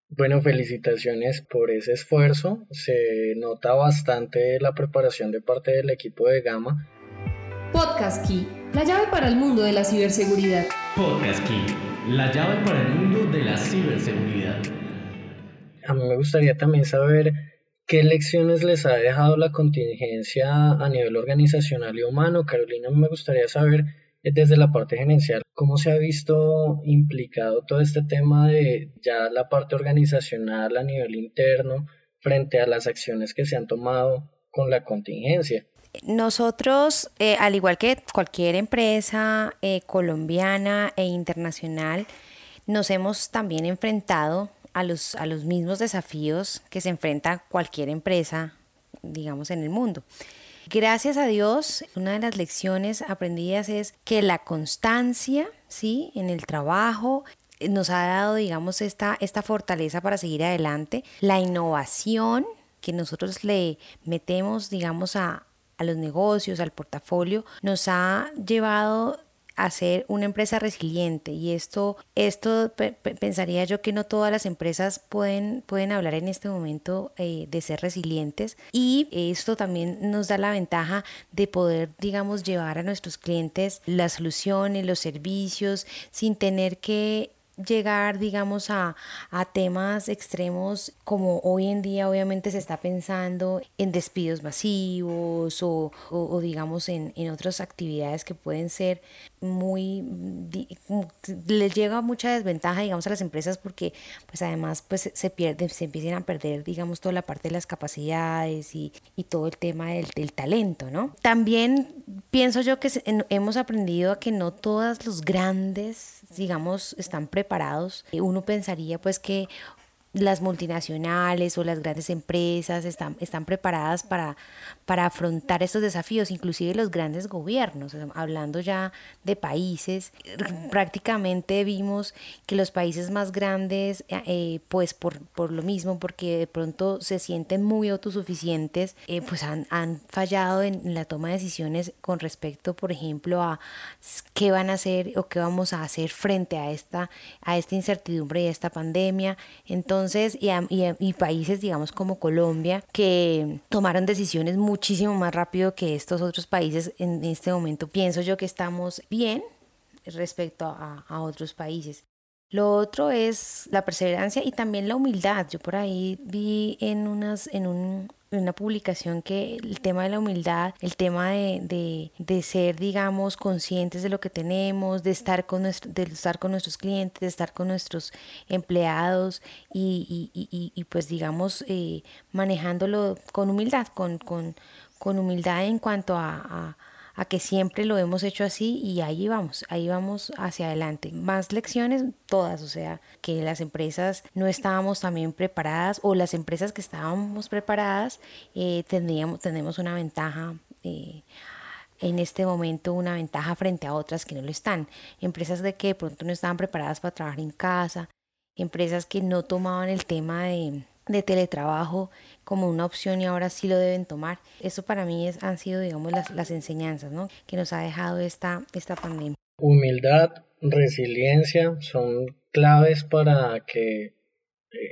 Bueno, felicitaciones por ese esfuerzo. Se nota bastante la preparación de parte del equipo de Gama. Podcast Key, la llave para el mundo de la ciberseguridad. Podcast Key, la llave para el mundo de la ciberseguridad. A mí me gustaría también saber qué lecciones les ha dejado la contingencia a nivel organizacional y humano. Carolina, me gustaría saber desde la parte gerencial, ¿cómo se ha visto implicado todo este tema de ya la parte organizacional a nivel interno frente a las acciones que se han tomado con la contingencia? Nosotros, eh, al igual que cualquier empresa eh, colombiana e internacional, nos hemos también enfrentado a los, a los mismos desafíos que se enfrenta cualquier empresa, digamos, en el mundo. Gracias a Dios, una de las lecciones aprendidas es que la constancia, ¿sí? En el trabajo eh, nos ha dado, digamos, esta, esta fortaleza para seguir adelante. La innovación que nosotros le metemos, digamos, a, a los negocios, al portafolio, nos ha llevado hacer una empresa resiliente. Y esto, esto pensaría yo que no todas las empresas pueden, pueden hablar en este momento eh, de ser resilientes. Y esto también nos da la ventaja de poder digamos llevar a nuestros clientes las soluciones, los servicios sin tener que llegar, digamos, a, temas extremos como hoy en día obviamente se está pensando en despidos masivos o, digamos en, en, otras actividades que pueden ser muy, les llega mucha desventaja, digamos, a las empresas porque pues además pues se pierde, se empiezan a perder, digamos, toda la parte de las capacidades y, y todo el tema del, del talento, ¿no? También pienso yo que hemos aprendido a que no todos los grandes, digamos, están preparados. Uno pensaría pues que las multinacionales o las grandes empresas están, están preparadas para, para afrontar estos desafíos, inclusive los grandes gobiernos, hablando ya de países, prácticamente vimos que los países más grandes, eh, pues por, por, lo mismo, porque de pronto se sienten muy autosuficientes, eh, pues han, han fallado en la toma de decisiones con respecto, por ejemplo, a qué van a hacer o qué vamos a hacer frente a esta, a esta incertidumbre y a esta pandemia. Entonces, Entonces, y, y, países, digamos, como Colombia, que tomaron decisiones muchísimo más rápido que estos otros países en este momento, pienso yo que estamos bien respecto a, a otros países. Lo otro es la perseverancia y también la humildad. Yo por ahí vi en, unas, en, un, una publicación que el tema de la humildad, el tema de, de, ser, digamos, conscientes de lo que tenemos, de estar con, nuestro, de estar con nuestros clientes, de estar con nuestros empleados y, y, y, pues, digamos, eh, manejándolo con humildad, con, con, con humildad en cuanto a que siempre lo hemos hecho así y ahí vamos, ahí vamos hacia adelante. Más lecciones, todas, o sea, que las empresas no estábamos también preparadas o las empresas que estábamos preparadas eh, tendríamos, tenemos una ventaja. Eh, en este momento una ventaja frente a otras que no lo están. Empresas de que de pronto no estaban preparadas para trabajar en casa, empresas que no tomaban el tema de, de teletrabajo como una opción y ahora sí lo deben tomar. Eso para mí es, han sido, digamos, las, las enseñanzas ¿no? que nos ha dejado esta, esta pandemia. Humildad, resiliencia son claves para que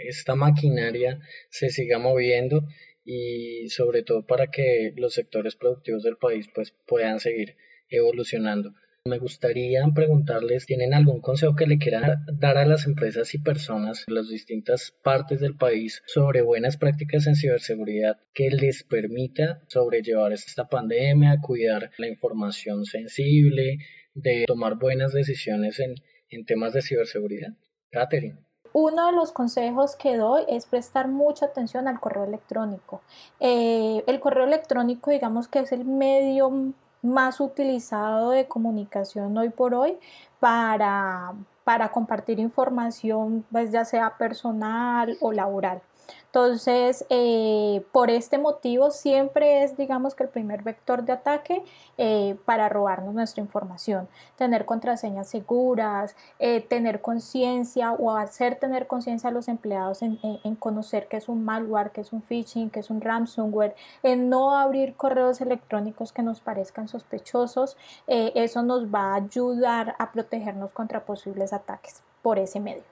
esta maquinaria se siga moviendo y sobre todo para que los sectores productivos del país pues puedan seguir evolucionando. Me gustaría preguntarles, ¿tienen algún consejo que le quieran dar a las empresas y personas en las distintas partes del país sobre buenas prácticas en ciberseguridad que les permita sobrellevar esta pandemia, cuidar la información sensible, de tomar buenas decisiones en, temas de ciberseguridad? Catherine. Uno de los consejos que doy es prestar mucha atención al correo electrónico. Eh, el correo electrónico, digamos que es el medio más utilizado de comunicación hoy por hoy para, para compartir información, pues ya sea personal o laboral. Entonces, eh, por este motivo, siempre es, digamos que el primer vector de ataque eh, para robarnos nuestra información. Tener contraseñas seguras, eh, tener conciencia o hacer tener conciencia a los empleados en, en, conocer qué es un malware, qué es un phishing, qué es un ransomware, en no abrir correos electrónicos que nos parezcan sospechosos. eso nos va a ayudar a protegernos contra posibles ataques por ese medio.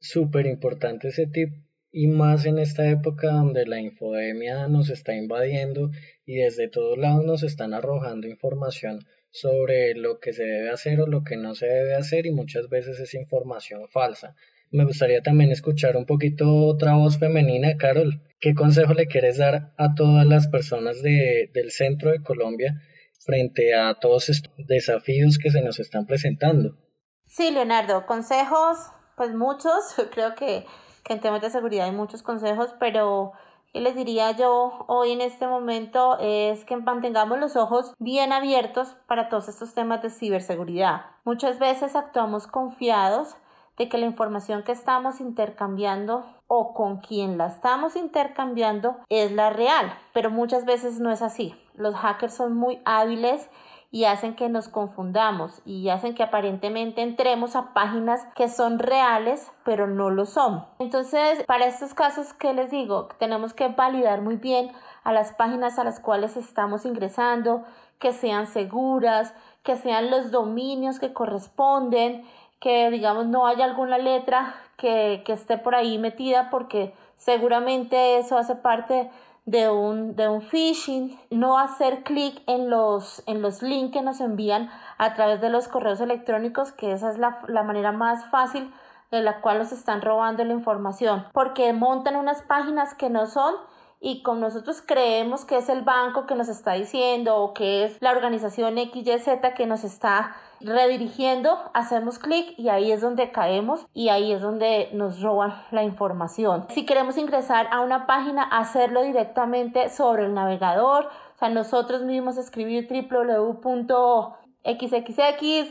Súper importante ese tip y más en esta época donde la infodemia nos está invadiendo y desde todos lados nos están arrojando información sobre lo que se debe hacer o lo que no se debe hacer y muchas veces es información falsa. Me gustaría también escuchar un poquito otra voz femenina, Carol. ¿Qué consejo le quieres dar a todas las personas de, del centro de Colombia frente a todos estos desafíos que se nos están presentando? Sí, Leonardo, consejos, pues muchos. Creo que que en temas de seguridad hay muchos consejos, pero ¿qué les diría yo hoy en este momento? Es que mantengamos los ojos bien abiertos para todos estos temas de ciberseguridad. Muchas veces actuamos confiados de que la información que estamos intercambiando o con quien la estamos intercambiando es la real, pero muchas veces no es así. Los hackers son muy hábiles y hacen que nos confundamos y hacen que aparentemente entremos a páginas que son reales pero no lo son. Entonces, para estos casos, ¿qué les digo? Tenemos que validar muy bien a las páginas a las cuales estamos ingresando, que sean seguras, que sean los dominios que corresponden, que digamos no haya alguna letra que, que esté por ahí metida porque seguramente eso hace parte de un, de un phishing, no hacer clic en los, en los links que nos envían a través de los correos electrónicos, que esa es la, la manera más fácil de la cual nos están robando la información, porque montan unas páginas que no son y con nosotros creemos que es el banco que nos está diciendo o que es la organización XYZ que nos está redirigiendo, hacemos clic y ahí es donde caemos y ahí es donde nos roban la información. Si queremos ingresar a una página, hacerlo directamente sobre el navegador, o sea, nosotros mismos escribir www.xxx,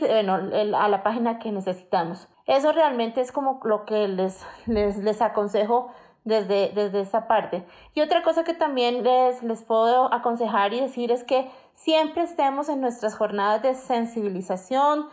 bueno, a la página que necesitamos. Eso realmente es como lo que les, les, les aconsejo desde, desde esa parte. Y otra cosa que también les, les puedo aconsejar y decir es que siempre estemos en nuestras jornadas de sensibilización,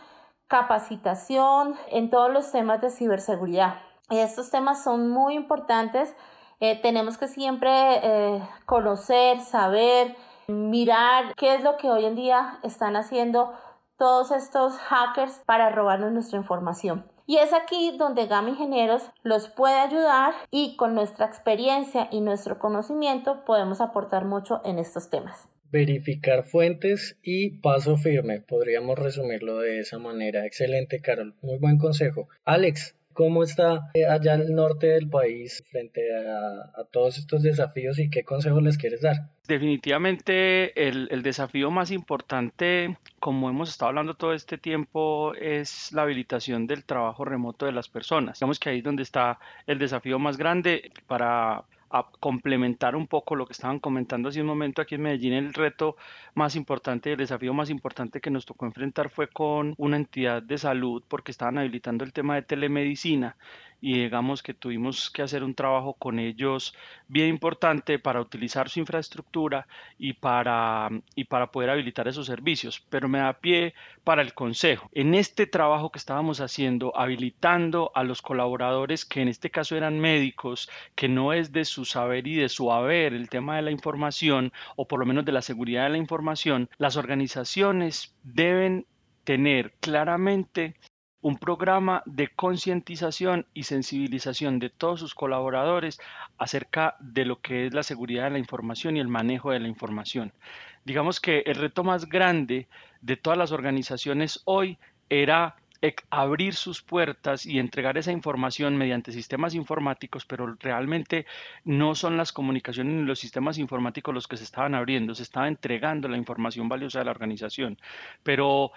capacitación en todos los temas de ciberseguridad. Estos temas son muy importantes. Eh, tenemos que siempre eh, conocer, saber, mirar qué es lo que hoy en día están haciendo todos estos hackers para robarnos nuestra información. Y es aquí donde Gama Ingenieros los puede ayudar y con nuestra experiencia y nuestro conocimiento podemos aportar mucho en estos temas. Verificar fuentes y paso firme, podríamos resumirlo de esa manera. Excelente, Carol. Muy buen consejo. Alex, ¿Cómo está eh, allá el norte del país frente a, todos estos desafíos y qué consejos les quieres dar? Definitivamente el, el, desafío más importante, como hemos estado hablando todo este tiempo, es la habilitación del trabajo remoto de las personas. Digamos que ahí es donde está el desafío más grande para a complementar un poco lo que estaban comentando hace un momento aquí en Medellín, el reto más importante, el desafío más importante que nos tocó enfrentar fue con una entidad de salud porque estaban habilitando el tema de telemedicina y digamos que tuvimos que hacer un trabajo con ellos bien importante para utilizar su infraestructura y para, y para poder habilitar esos servicios. Pero me da pie para el consejo. En este trabajo que estábamos haciendo, habilitando a los colaboradores que en este caso eran médicos, que no es de su saber y de su haber el tema de la información o por lo menos de la seguridad de la información, las organizaciones deben tener claramente un programa de concientización y sensibilización de todos sus colaboradores acerca de lo que es la seguridad de la información y el manejo de la información. Digamos que el reto más grande de todas las organizaciones hoy era abrir sus puertas y entregar esa información mediante sistemas informáticos, pero realmente no son las comunicaciones ni los sistemas informáticos los que se estaban abriendo, se estaba entregando la información valiosa de la organización, pero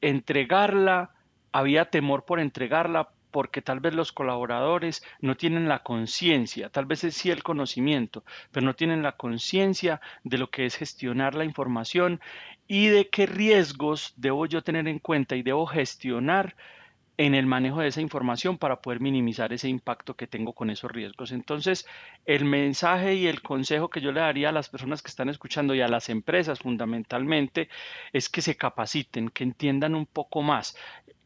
entregarla había temor por entregarla porque tal vez los colaboradores no tienen la conciencia, tal vez es sí el conocimiento, pero no tienen la conciencia de lo que es gestionar la información y de qué riesgos debo yo tener en cuenta y debo gestionar en el manejo de esa información para poder minimizar ese impacto que tengo con esos riesgos. Entonces, el mensaje y el consejo que yo le daría a las personas que están escuchando y a las empresas fundamentalmente es que se capaciten, que entiendan un poco más.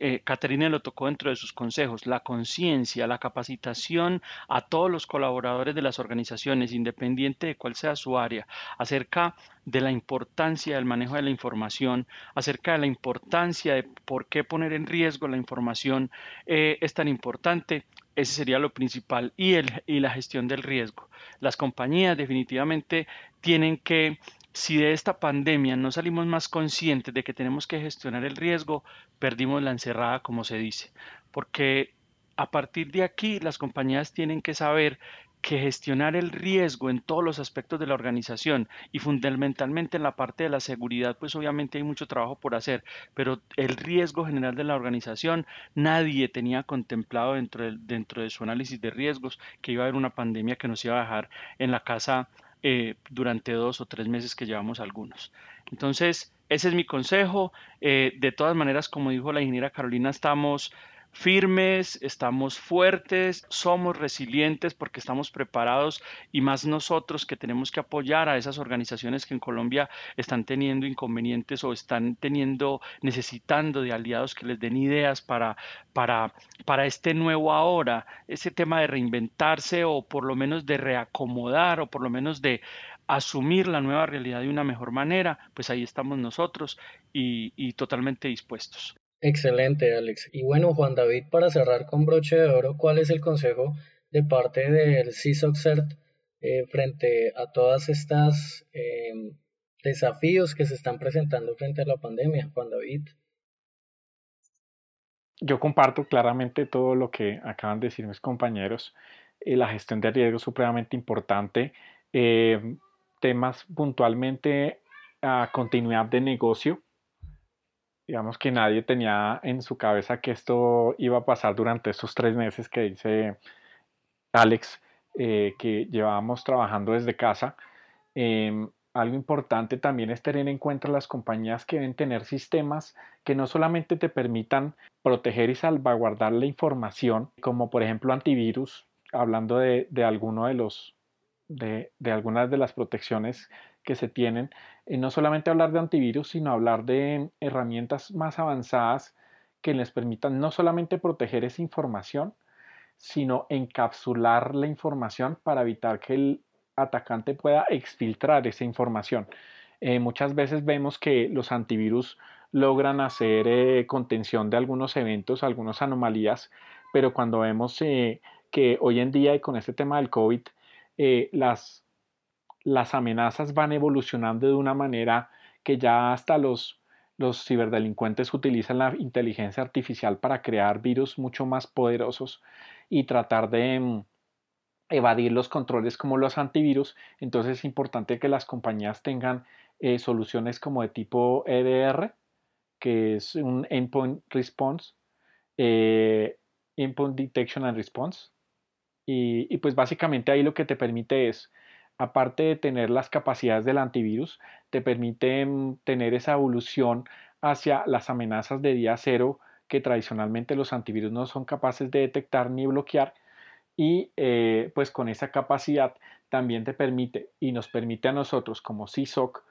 Eh, Caterina lo tocó dentro de sus consejos, la conciencia, la capacitación a todos los colaboradores de las organizaciones, independiente de cuál sea su área, acerca de la importancia del manejo de la información, acerca de la importancia de por qué poner en riesgo la información eh, es tan importante. Ese sería lo principal y, el, y la gestión del riesgo. Las compañías definitivamente tienen que si de esta pandemia no salimos más conscientes de que tenemos que gestionar el riesgo, perdimos la encerrada, como se dice. Porque a partir de aquí las compañías tienen que saber que gestionar el riesgo en todos los aspectos de la organización y fundamentalmente en la parte de la seguridad, pues obviamente hay mucho trabajo por hacer, pero el riesgo general de la organización nadie tenía contemplado dentro de, dentro de su análisis de riesgos que iba a haber una pandemia que nos iba a dejar en la casa eh, durante dos o tres meses que llevamos algunos. Entonces, ese es mi consejo. Eh, de todas maneras, como dijo la ingeniera Carolina, estamos firmes, estamos fuertes, somos resilientes porque estamos preparados y más nosotros que tenemos que apoyar a esas organizaciones que en Colombia están teniendo inconvenientes o están teniendo, necesitando de aliados que les den ideas para, para, para este nuevo ahora, ese tema de reinventarse o por lo menos de reacomodar o por lo menos de asumir la nueva realidad de una mejor manera, pues ahí estamos nosotros y, y totalmente dispuestos. Excelente, Alex. Y bueno, Juan David, para cerrar con broche de oro, ¿cuál es el consejo de parte del CISOCERT eh, frente a todas estas em, desafíos que se están presentando frente a la pandemia, Juan David? Yo comparto claramente todo lo que acaban de decir mis compañeros. Eh, la gestión de riesgo es supremamente importante. Eh, temas puntualmente a continuidad de negocio digamos que nadie tenía en su cabeza que esto iba a pasar durante estos tres meses que dice Alex, eh, que llevábamos trabajando desde casa. Em, algo importante también es tener en cuenta las compañías que deben tener sistemas que no solamente te permitan proteger y salvaguardar la información, como por ejemplo antivirus, hablando de, de alguno de los de, de algunas de las protecciones que se tienen, y no solamente hablar de antivirus, sino hablar de herramientas más avanzadas que les permitan no solamente proteger esa información, sino encapsular la información para evitar que el atacante pueda exfiltrar esa información. Eh, muchas veces vemos que los antivirus logran hacer eh, contención de algunos eventos, algunas anomalías, pero cuando vemos eh, que hoy en día y con este tema del COVID, eh, las, las amenazas van evolucionando de una manera que ya hasta los, los ciberdelincuentes utilizan la inteligencia artificial para crear virus mucho más poderosos y tratar de mm, evadir los controles como los antivirus. Entonces es importante que las compañías tengan soluciones como de tipo EDR, que es un Endpoint Response, eh, Endpoint Detection and Response. Y, pues básicamente ahí lo que te permite es, aparte de tener las capacidades del antivirus, te permite mm, tener esa evolución hacia las amenazas de día cero que tradicionalmente los antivirus no son capaces de detectar ni bloquear. Y eh, pues con esa capacidad también te permite y nos permite a nosotros como CISOC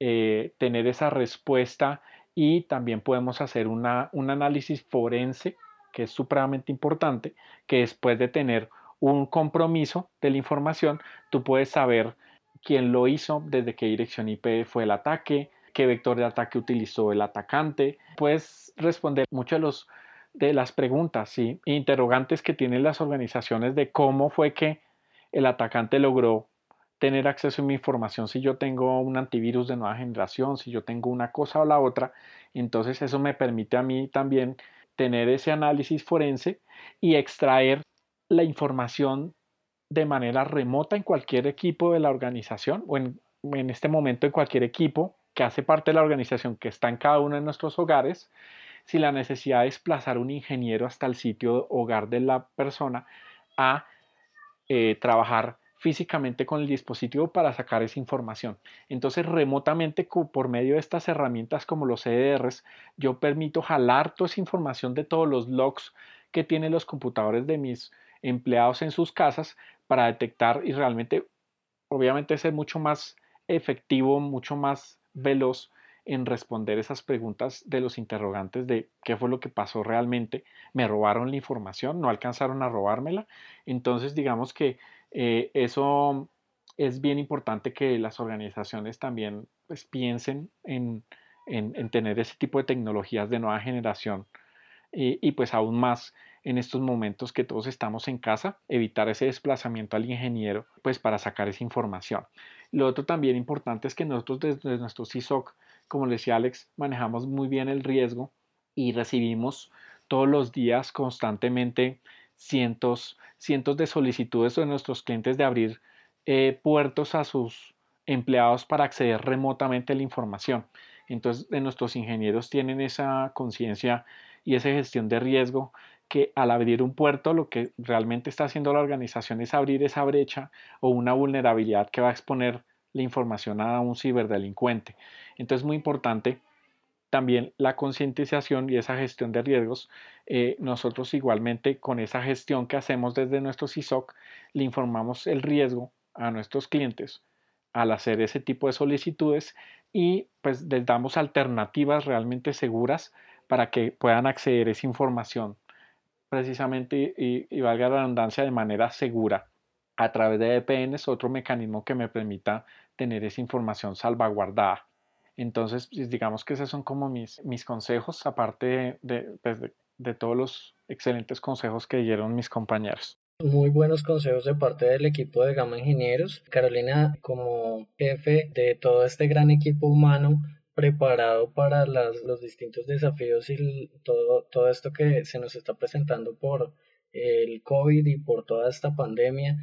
eh, tener esa respuesta y también podemos hacer un análisis forense, que es supremamente importante, que después de tener un compromiso de la información, tú puedes saber quién lo hizo, desde qué dirección IP fue el ataque, qué vector de ataque utilizó el atacante. Puedes responder muchos de, de las preguntas y interrogantes que tienen las organizaciones de cómo fue que el atacante logró tener acceso a mi información si yo tengo un antivirus de nueva generación, si yo tengo una cosa o la otra. Entonces eso me permite a mí también tener ese análisis forense y extraer la información de manera remota en cualquier equipo de la organización o en, en este momento en cualquier equipo que hace parte de la organización que está en cada uno de nuestros hogares, sin la necesidad de desplazar un ingeniero hasta el sitio hogar de la persona a eh, trabajar físicamente con el dispositivo para sacar esa información. Entonces, remotamente por medio de estas herramientas como los CDRs, yo permito jalar toda esa información de todos los logs que tienen los computadores de mis empleados en sus casas para detectar y realmente, obviamente, ser mucho más efectivo, mucho más veloz en responder esas preguntas de los interrogantes de qué fue lo que pasó realmente, me robaron la información, no alcanzaron a robármela. Entonces, digamos que eh, eso es bien importante que las organizaciones también pues, piensen en, tener ese tipo de tecnologías de nueva generación y, pues aún más en estos momentos que todos estamos en casa, evitar ese desplazamiento al ingeniero pues para sacar esa información. Lo otro también importante es que nosotros desde nuestro CISOC, como le decía Alex, manejamos muy bien el riesgo y recibimos todos los días constantemente cientos, cientos de solicitudes de nuestros clientes de abrir eh, puertos a sus empleados para acceder remotamente a la información. Entonces, nuestros ingenieros tienen esa conciencia y esa gestión de riesgo que al abrir un puerto lo que realmente está haciendo la organización es abrir esa brecha o una vulnerabilidad que va a exponer la información a un ciberdelincuente. Entonces es muy importante también la concientización y esa gestión de riesgos, eh, nosotros igualmente con esa gestión que hacemos desde nuestro CISOC, le informamos el riesgo a nuestros clientes al hacer ese tipo de solicitudes y pues les damos alternativas realmente seguras para que puedan acceder a esa información precisamente y, y valga la redundancia de manera segura a través de VPNs, otro mecanismo que me permita tener esa información salvaguardada. Entonces, pues, digamos que esos son como mis, mis consejos, aparte pues, de, de, todos los excelentes consejos que dieron mis compañeros. Muy buenos consejos de parte del equipo de Gama Ingenieros. Carolina, como jefe de todo este gran equipo humano preparado para las, los distintos desafíos y todo, todo esto que se nos está presentando por el COVID y por toda esta pandemia,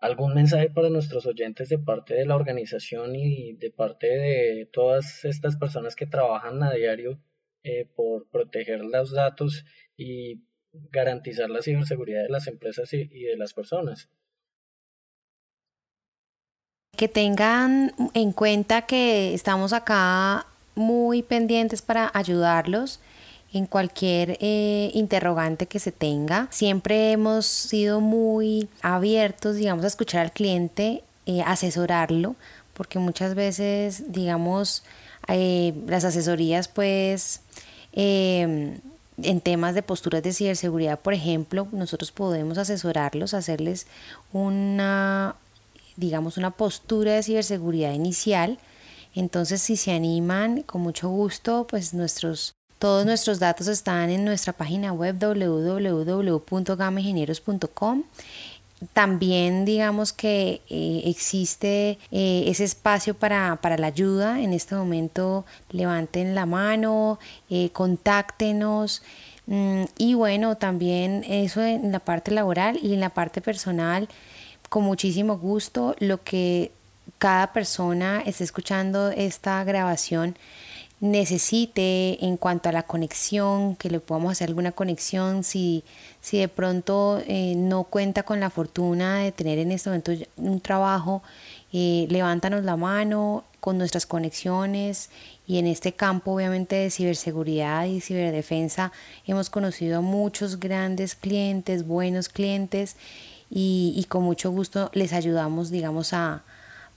¿Algún mensaje para nuestros oyentes de parte de la organización y de parte de todas estas personas que trabajan a diario eh, por proteger los datos y garantizar la ciberseguridad de las empresas y, y de las personas? Que tengan en cuenta que estamos acá muy pendientes para ayudarlos en cualquier eh, interrogante que se tenga. Siempre hemos sido muy abiertos, digamos, a escuchar al cliente, eh, asesorarlo, porque muchas veces, digamos, eh, las asesorías, pues, em, en temas de posturas de ciberseguridad, por ejemplo, nosotros podemos asesorarlos, hacerles una, digamos, una postura de ciberseguridad inicial Entonces, si se animan, con mucho gusto, pues nuestros todos nuestros datos están en nuestra página web www.gamaingenieros.com. También digamos que eh, existe eh, ese espacio para, la ayuda. En este momento levanten la mano, eh, contáctenos. Mm, y bueno, también eso en la parte laboral y en la parte personal, con muchísimo gusto, lo que cada persona esté escuchando esta grabación necesite en cuanto a la conexión, que le podamos hacer alguna conexión, si, si de pronto eh, no cuenta con la fortuna de tener en este momento un trabajo, eh, levántanos la mano con nuestras conexiones. Y en este campo obviamente de ciberseguridad y ciberdefensa hemos conocido a muchos grandes clientes, buenos clientes y, y con mucho gusto les ayudamos digamos a,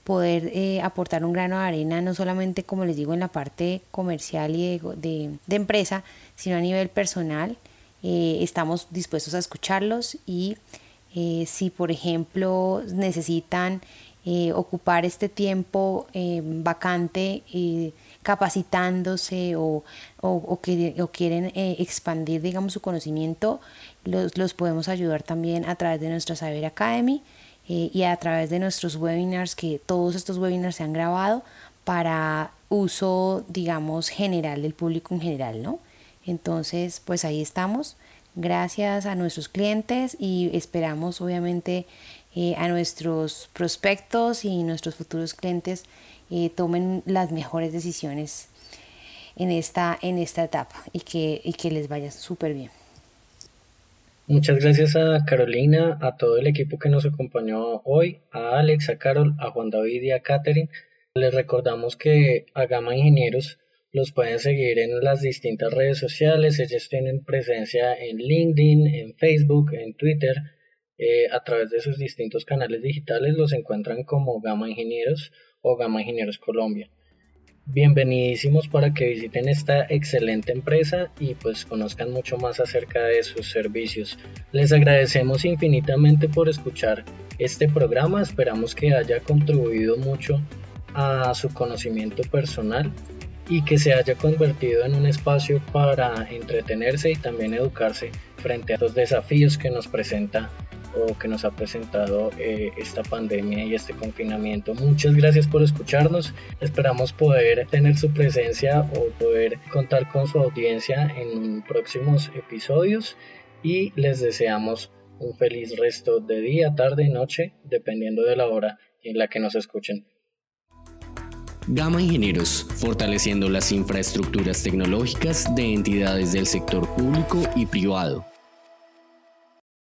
poder eh, aportar un grano de arena, no solamente como les digo en la parte comercial y de, empresa, sino a nivel personal. Eh, estamos dispuestos a escucharlos y eh, si por ejemplo necesitan ocupar este tiempo vacante capacitándose o, o, quieren expandir digamos su conocimiento, los, los podemos ayudar también a través de nuestra Saber Academy. Eh, y a través de nuestros webinars, que todos estos webinars se han grabado para uso, digamos, general del público en general, ¿no? Entonces, pues ahí estamos. Gracias a nuestros clientes y esperamos, obviamente, eh, a nuestros prospectos y nuestros futuros clientes eh, tomen las mejores decisiones en esta, en esta etapa y que, y que les vaya súper bien. Muchas gracias a Carolina, a todo el equipo que nos acompañó hoy, a Alex, a Carol, a Juan David y a Catherine. Les recordamos que a Gama Ingenieros los pueden seguir en las distintas redes sociales. Ellos tienen presencia en LinkedIn, en Facebook, en Twitter. Eh, a través de sus distintos canales digitales los encuentran como Gama Ingenieros o Gama Ingenieros Colombia bienvenidísimos para que visiten esta excelente empresa y pues conozcan mucho más acerca de sus servicios. Les agradecemos infinitamente por escuchar este programa, esperamos que haya contribuido mucho a su conocimiento personal y que se haya convertido en un espacio para entretenerse y también educarse frente a los desafíos que nos presenta que nos ha presentado eh, esta pandemia y este confinamiento. Muchas gracias por escucharnos. Esperamos poder tener su presencia o poder contar con su audiencia en próximos episodios y les deseamos un feliz resto de día, tarde y noche, dependiendo de la hora en la que nos escuchen. Gama Ingenieros, fortaleciendo las infraestructuras tecnológicas de entidades del sector público y privado.